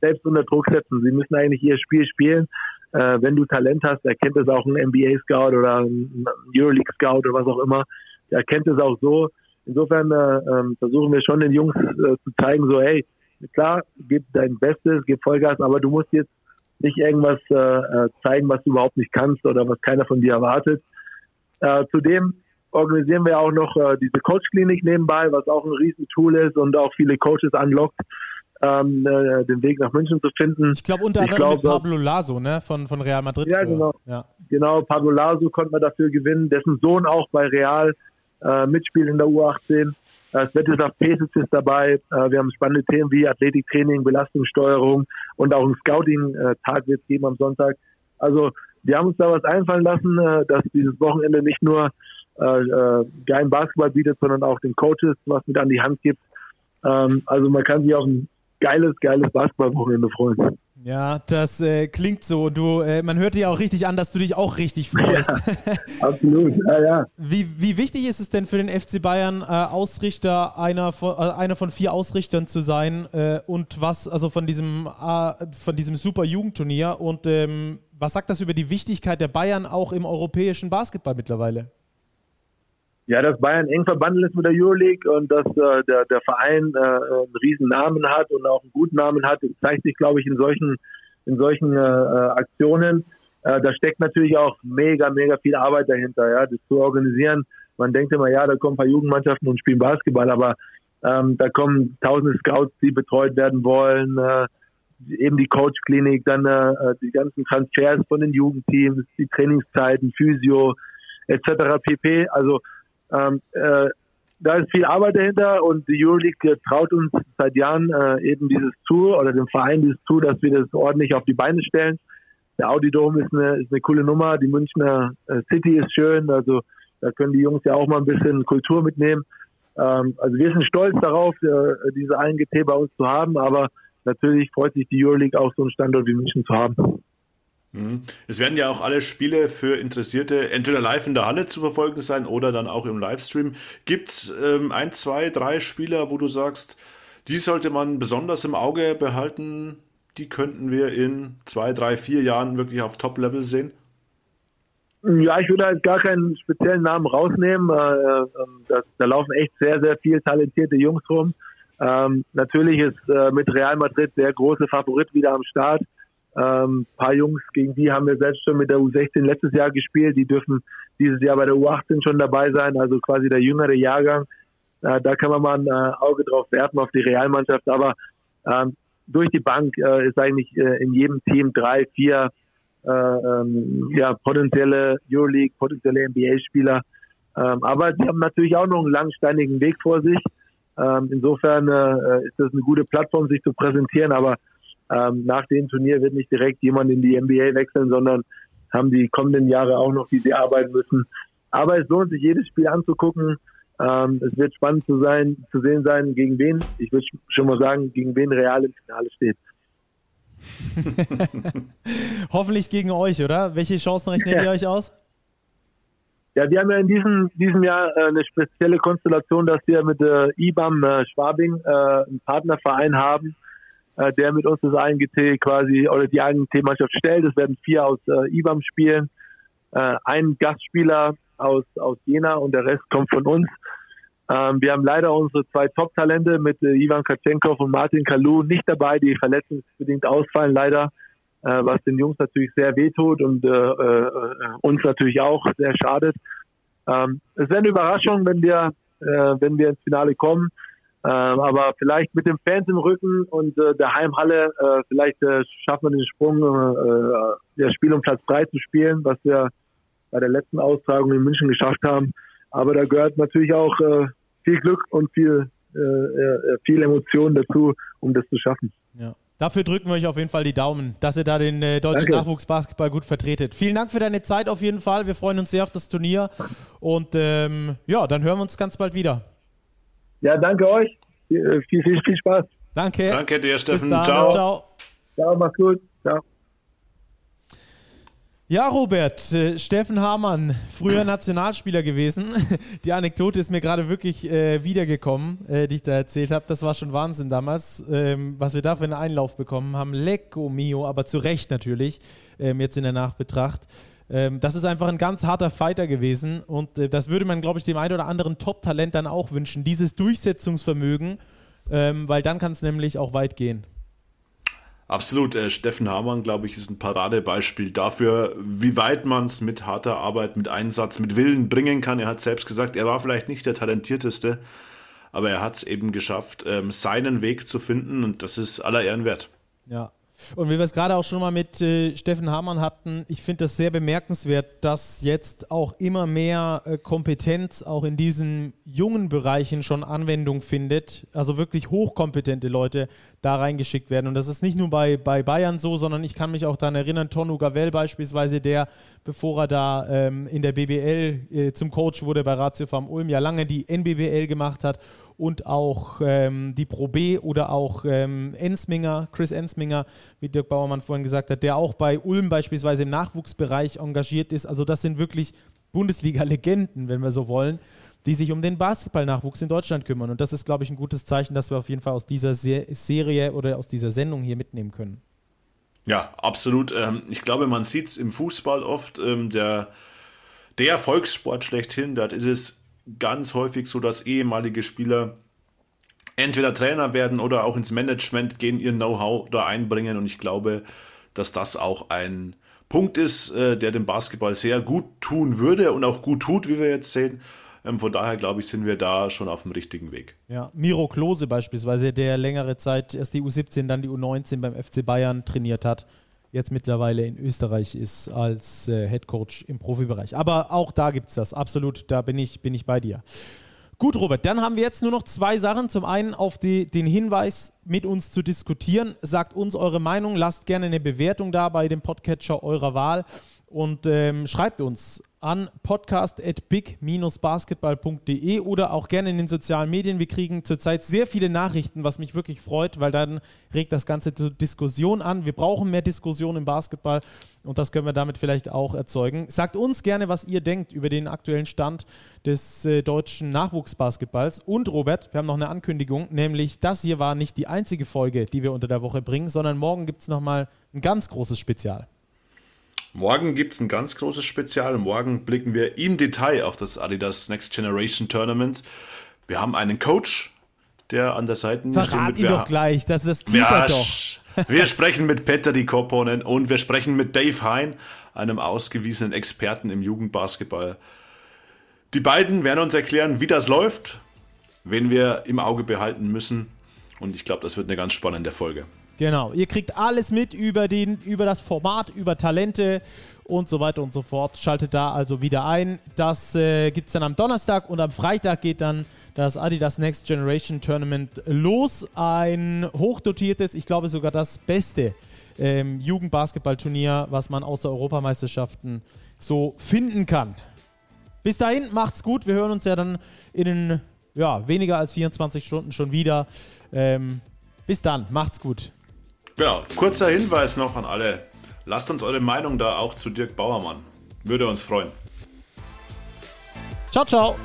selbst unter Druck setzen. Sie müssen eigentlich ihr Spiel spielen. Äh, wenn du Talent hast, erkennt es auch ein NBA-Scout oder ein Euroleague-Scout oder was auch immer. Der erkennt es auch so. Insofern äh, äh, versuchen wir schon den Jungs äh, zu zeigen, so hey, klar, gib dein Bestes, gib Vollgas, aber du musst jetzt nicht irgendwas äh, äh, zeigen, was du überhaupt nicht kannst oder was keiner von dir erwartet. zudem organisieren wir auch noch äh, diese Coach-Klinik nebenbei, was auch ein Riesentool ist und auch viele Coaches anlockt, ähm, äh, den Weg nach München zu finden. Ich glaube unter anderem glaub, mit Pablo Laso, ne, von, von Real Madrid. Ja, genau. Ja. Genau, Pablo Laso konnte man dafür gewinnen, dessen Sohn auch bei Real äh, mitspielt in der U18. Äh, Svetislav Pesic ist dabei. Äh, wir haben spannende Themen wie Athletiktraining, Belastungssteuerung und auch ein Scouting-Tag wird es geben am Sonntag. Also wir haben uns da was einfallen lassen, äh, dass dieses Wochenende nicht nur äh, äh, geilen Basketball bietet, sondern auch den Coaches was mit an die Hand gibt. Ähm, also man kann sich auf ein geiles, geiles Basketballwochenende freuen. Ja, das äh, klingt so. Du, äh, man hört dir auch richtig an, dass du dich auch richtig freust. Ja, absolut, ja, ja. Wie, wie wichtig ist es denn für den FC Bayern, äh, Ausrichter einer von, äh, einer von vier Ausrichtern zu sein äh, und was, also von diesem, äh, von diesem super Jugendturnier und ähm, was sagt das über die Wichtigkeit der Bayern auch im europäischen Basketball mittlerweile? Ja, dass Bayern eng verbandelt ist mit der Euroleague und dass äh, der, der Verein äh, einen riesen Namen hat und auch einen guten Namen hat, zeigt sich, glaube ich, in solchen, in solchen äh, äh, Aktionen. Äh, da steckt natürlich auch mega, mega viel Arbeit dahinter, ja, das zu organisieren. Man denkt immer, ja, da kommen ein paar Jugendmannschaften und spielen Basketball, aber ähm, da kommen tausende Scouts, die betreut werden wollen, äh, eben die Coach-Klinik, dann äh, die ganzen Transfers von den Jugendteams, die Trainingszeiten, Physio etc. pp. Also ähm, äh, da ist viel Arbeit dahinter und die Euroleague traut uns seit Jahren äh, eben dieses zu oder dem Verein dieses zu, dass wir das ordentlich auf die Beine stellen. Der Audi Dome ist eine, ist eine coole Nummer, die Münchner äh, City ist schön, also da können die Jungs ja auch mal ein bisschen Kultur mitnehmen. Ähm, also wir sind stolz darauf, äh, diese INGT bei uns zu haben, aber natürlich freut sich die Euroleague auch so einen Standort wie München zu haben. Mhm. Es werden ja auch alle Spiele für Interessierte entweder live in der Halle zu verfolgen sein oder dann auch im Livestream. Gibt es ähm, ein, zwei, drei Spieler, wo du sagst, die sollte man besonders im Auge behalten? Die könnten wir in zwei, drei, vier Jahren wirklich auf Top-Level sehen? Ja, ich würde halt gar keinen speziellen Namen rausnehmen. Äh, äh, da, da, laufen echt sehr, sehr viel talentierte Jungs rum. Ähm, natürlich ist äh, mit Real Madrid der große Favorit wieder am Start. Ähm, paar Jungs, gegen die haben wir selbst schon mit der U16 letztes Jahr gespielt. Die dürfen dieses Jahr bei der U18 schon dabei sein, also quasi der jüngere Jahrgang. Äh, da kann man mal ein äh, Auge drauf werfen auf die Realmannschaft. Aber ähm, durch die Bank äh, ist eigentlich äh, in jedem Team drei, vier äh, ähm, ja, potenzielle Euroleague, potenzielle NBA-Spieler. Ähm, aber sie haben natürlich auch noch einen langsteinigen Weg vor sich. Ähm, insofern äh, ist das eine gute Plattform, sich zu präsentieren. Aber ähm, nach dem Turnier wird nicht direkt jemand in die NBA wechseln, sondern haben die kommenden Jahre auch noch, die sie arbeiten müssen. Aber es lohnt sich, jedes Spiel anzugucken. Ähm, es wird spannend zu sein, zu sehen sein, gegen wen, ich würde schon mal sagen, gegen wen Real im Finale steht. Hoffentlich gegen euch, oder? Welche Chancen rechnet ja. ihr euch aus? Ja, wir haben ja in diesem, diesem Jahr äh, eine spezielle Konstellation, dass wir mit äh, IBAM äh, Schwabing äh, einen Partnerverein haben, äh, der mit uns das ANGT quasi oder die ANGT-Mannschaft stellt. Es werden vier aus äh, IBAM spielen, äh, ein Gastspieler aus, aus Jena und der Rest kommt von uns. Ähm, wir haben leider unsere zwei Top-Talente mit äh, Ivan Katschenkov und Martin Kalu nicht dabei, die verletzungsbedingt ausfallen, leider, äh, was den Jungs natürlich sehr wehtut und äh, äh, uns natürlich auch sehr schadet. Ähm, es wäre eine Überraschung, wenn wir, äh, wenn wir ins Finale kommen. Ähm, aber vielleicht mit den Fans im Rücken und äh, der Heimhalle, äh, vielleicht äh, schaffen wir den Sprung, äh, das Spiel um Platz 3 zu spielen, was wir bei der letzten Austragung in München geschafft haben. Aber da gehört natürlich auch viel Glück und viel, viel Emotion dazu, um das zu schaffen. Ja. Dafür drücken wir euch auf jeden Fall die Daumen, dass ihr da den äh, deutschen Danke. Nachwuchsbasketball gut vertretet. Vielen Dank für deine Zeit auf jeden Fall. Wir freuen uns sehr auf das Turnier. Und ähm, ja, dann hören wir uns ganz bald wieder. Ja, danke euch. Viel, viel, viel Spaß. Danke. Danke dir, Steffen. Ciao. Ciao. Ciao, mach's gut. Ciao. Ja, Robert, äh, Steffen Hamann, früher Nationalspieler gewesen. Die Anekdote ist mir gerade wirklich äh, wiedergekommen, äh, die ich da erzählt habe. Das war schon Wahnsinn damals, ähm, was wir da für einen Einlauf bekommen haben. Lecco mio, aber zu Recht natürlich, ähm, jetzt in der Nachbetracht. Ähm, das ist einfach ein ganz harter Fighter gewesen und äh, das würde man, glaube ich, dem einen oder anderen Top-Talent dann auch wünschen, dieses Durchsetzungsvermögen, ähm, weil dann kann es nämlich auch weit gehen. Absolut. Äh, Steffen Hamann, glaube ich, ist ein Paradebeispiel dafür, wie weit man es mit harter Arbeit, mit Einsatz, mit Willen bringen kann. Er hat selbst gesagt, er war vielleicht nicht der talentierteste, aber er hat es eben geschafft, ähm, seinen Weg zu finden und das ist aller Ehren wert. Ja, und wie wir es gerade auch schon mal mit äh, Steffen Hamann hatten, ich finde das sehr bemerkenswert, dass jetzt auch immer mehr äh, Kompetenz auch in diesen jungen Bereichen schon Anwendung findet. Also wirklich hochkompetente Leute da reingeschickt werden. Und das ist nicht nur bei, bei Bayern so, sondern ich kann mich auch daran erinnern, Tonu Gavel beispielsweise, der, bevor er da ähm, in der BBL äh, zum Coach wurde bei Ratio Farm Ulm, ja lange die NBBL gemacht hat und auch ähm, die Pro B oder auch ähm, Ensminger, Chris Ensminger, wie Dirk Bauermann vorhin gesagt hat, der auch bei Ulm beispielsweise im Nachwuchsbereich engagiert ist. Also das sind wirklich Bundesliga-Legenden, wenn wir so wollen, die sich um den Basketballnachwuchs in Deutschland kümmern. Und das ist, glaube ich, ein gutes Zeichen, dass wir auf jeden Fall aus dieser Serie oder aus dieser Sendung hier mitnehmen können. Ja, absolut. Ähm, ich glaube, man sieht es im Fußball oft, ähm, der, der Volkssport schlechthin, dort ist es ganz häufig so, dass ehemalige Spieler entweder Trainer werden oder auch ins Management gehen, ihr Know-how da einbringen. Und ich glaube, dass das auch ein Punkt ist, äh, der dem Basketball sehr gut tun würde und auch gut tut, wie wir jetzt sehen. Ähm, von daher glaube ich, sind wir da schon auf dem richtigen Weg. Ja, Miro Klose beispielsweise, der längere Zeit erst die U17, dann die U19 beim FC Bayern trainiert hat jetzt mittlerweile in Österreich ist als äh, Head Coach im Profibereich. Aber auch da gibt es das, absolut, da bin ich, bin ich bei dir. Gut, Robert, dann haben wir jetzt nur noch zwei Sachen. Zum einen auf die, den Hinweis, mit uns zu diskutieren. Sagt uns eure Meinung, lasst gerne eine Bewertung da bei dem Podcatcher eurer Wahl und ähm, schreibt uns an podcast.big-basketball.de oder auch gerne in den sozialen Medien. Wir kriegen zurzeit sehr viele Nachrichten, was mich wirklich freut, weil dann regt das Ganze zur Diskussion an. Wir brauchen mehr Diskussion im Basketball und das können wir damit vielleicht auch erzeugen. Sagt uns gerne, was ihr denkt über den aktuellen Stand des äh, deutschen Nachwuchsbasketballs. Und Robert, wir haben noch eine Ankündigung, nämlich das hier war nicht die einzige Folge, die wir unter der Woche bringen, sondern morgen gibt es nochmal ein ganz großes Spezial. Morgen gibt es ein ganz großes Spezial. Morgen blicken wir im Detail auf das Adidas Next Generation Tournament. Wir haben einen Coach, der an der Seite Verrat ihn doch gleich, das ist das Teaser ja, doch. wir sprechen mit Peter Di Kopponen und wir sprechen mit Dave Hein, einem ausgewiesenen Experten im Jugendbasketball. Die beiden werden uns erklären, wie das läuft, wen wir im Auge behalten müssen. Und ich glaube, das wird eine ganz spannende Folge. Genau, ihr kriegt alles mit über, den, über das Format, über Talente und so weiter und so fort. Schaltet da also wieder ein. Das äh, gibt es dann am Donnerstag und am Freitag geht dann das Adidas Next Generation Tournament los. Ein hochdotiertes, ich glaube sogar das beste ähm, Jugendbasketballturnier, was man außer Europameisterschaften so finden kann. Bis dahin, macht's gut. Wir hören uns ja dann in ja, weniger als 24 Stunden schon wieder. Ähm, bis dann, macht's gut. Genau, kurzer Hinweis noch an alle. Lasst uns eure Meinung da auch zu Dirk Bauermann. Würde uns freuen. Ciao, ciao.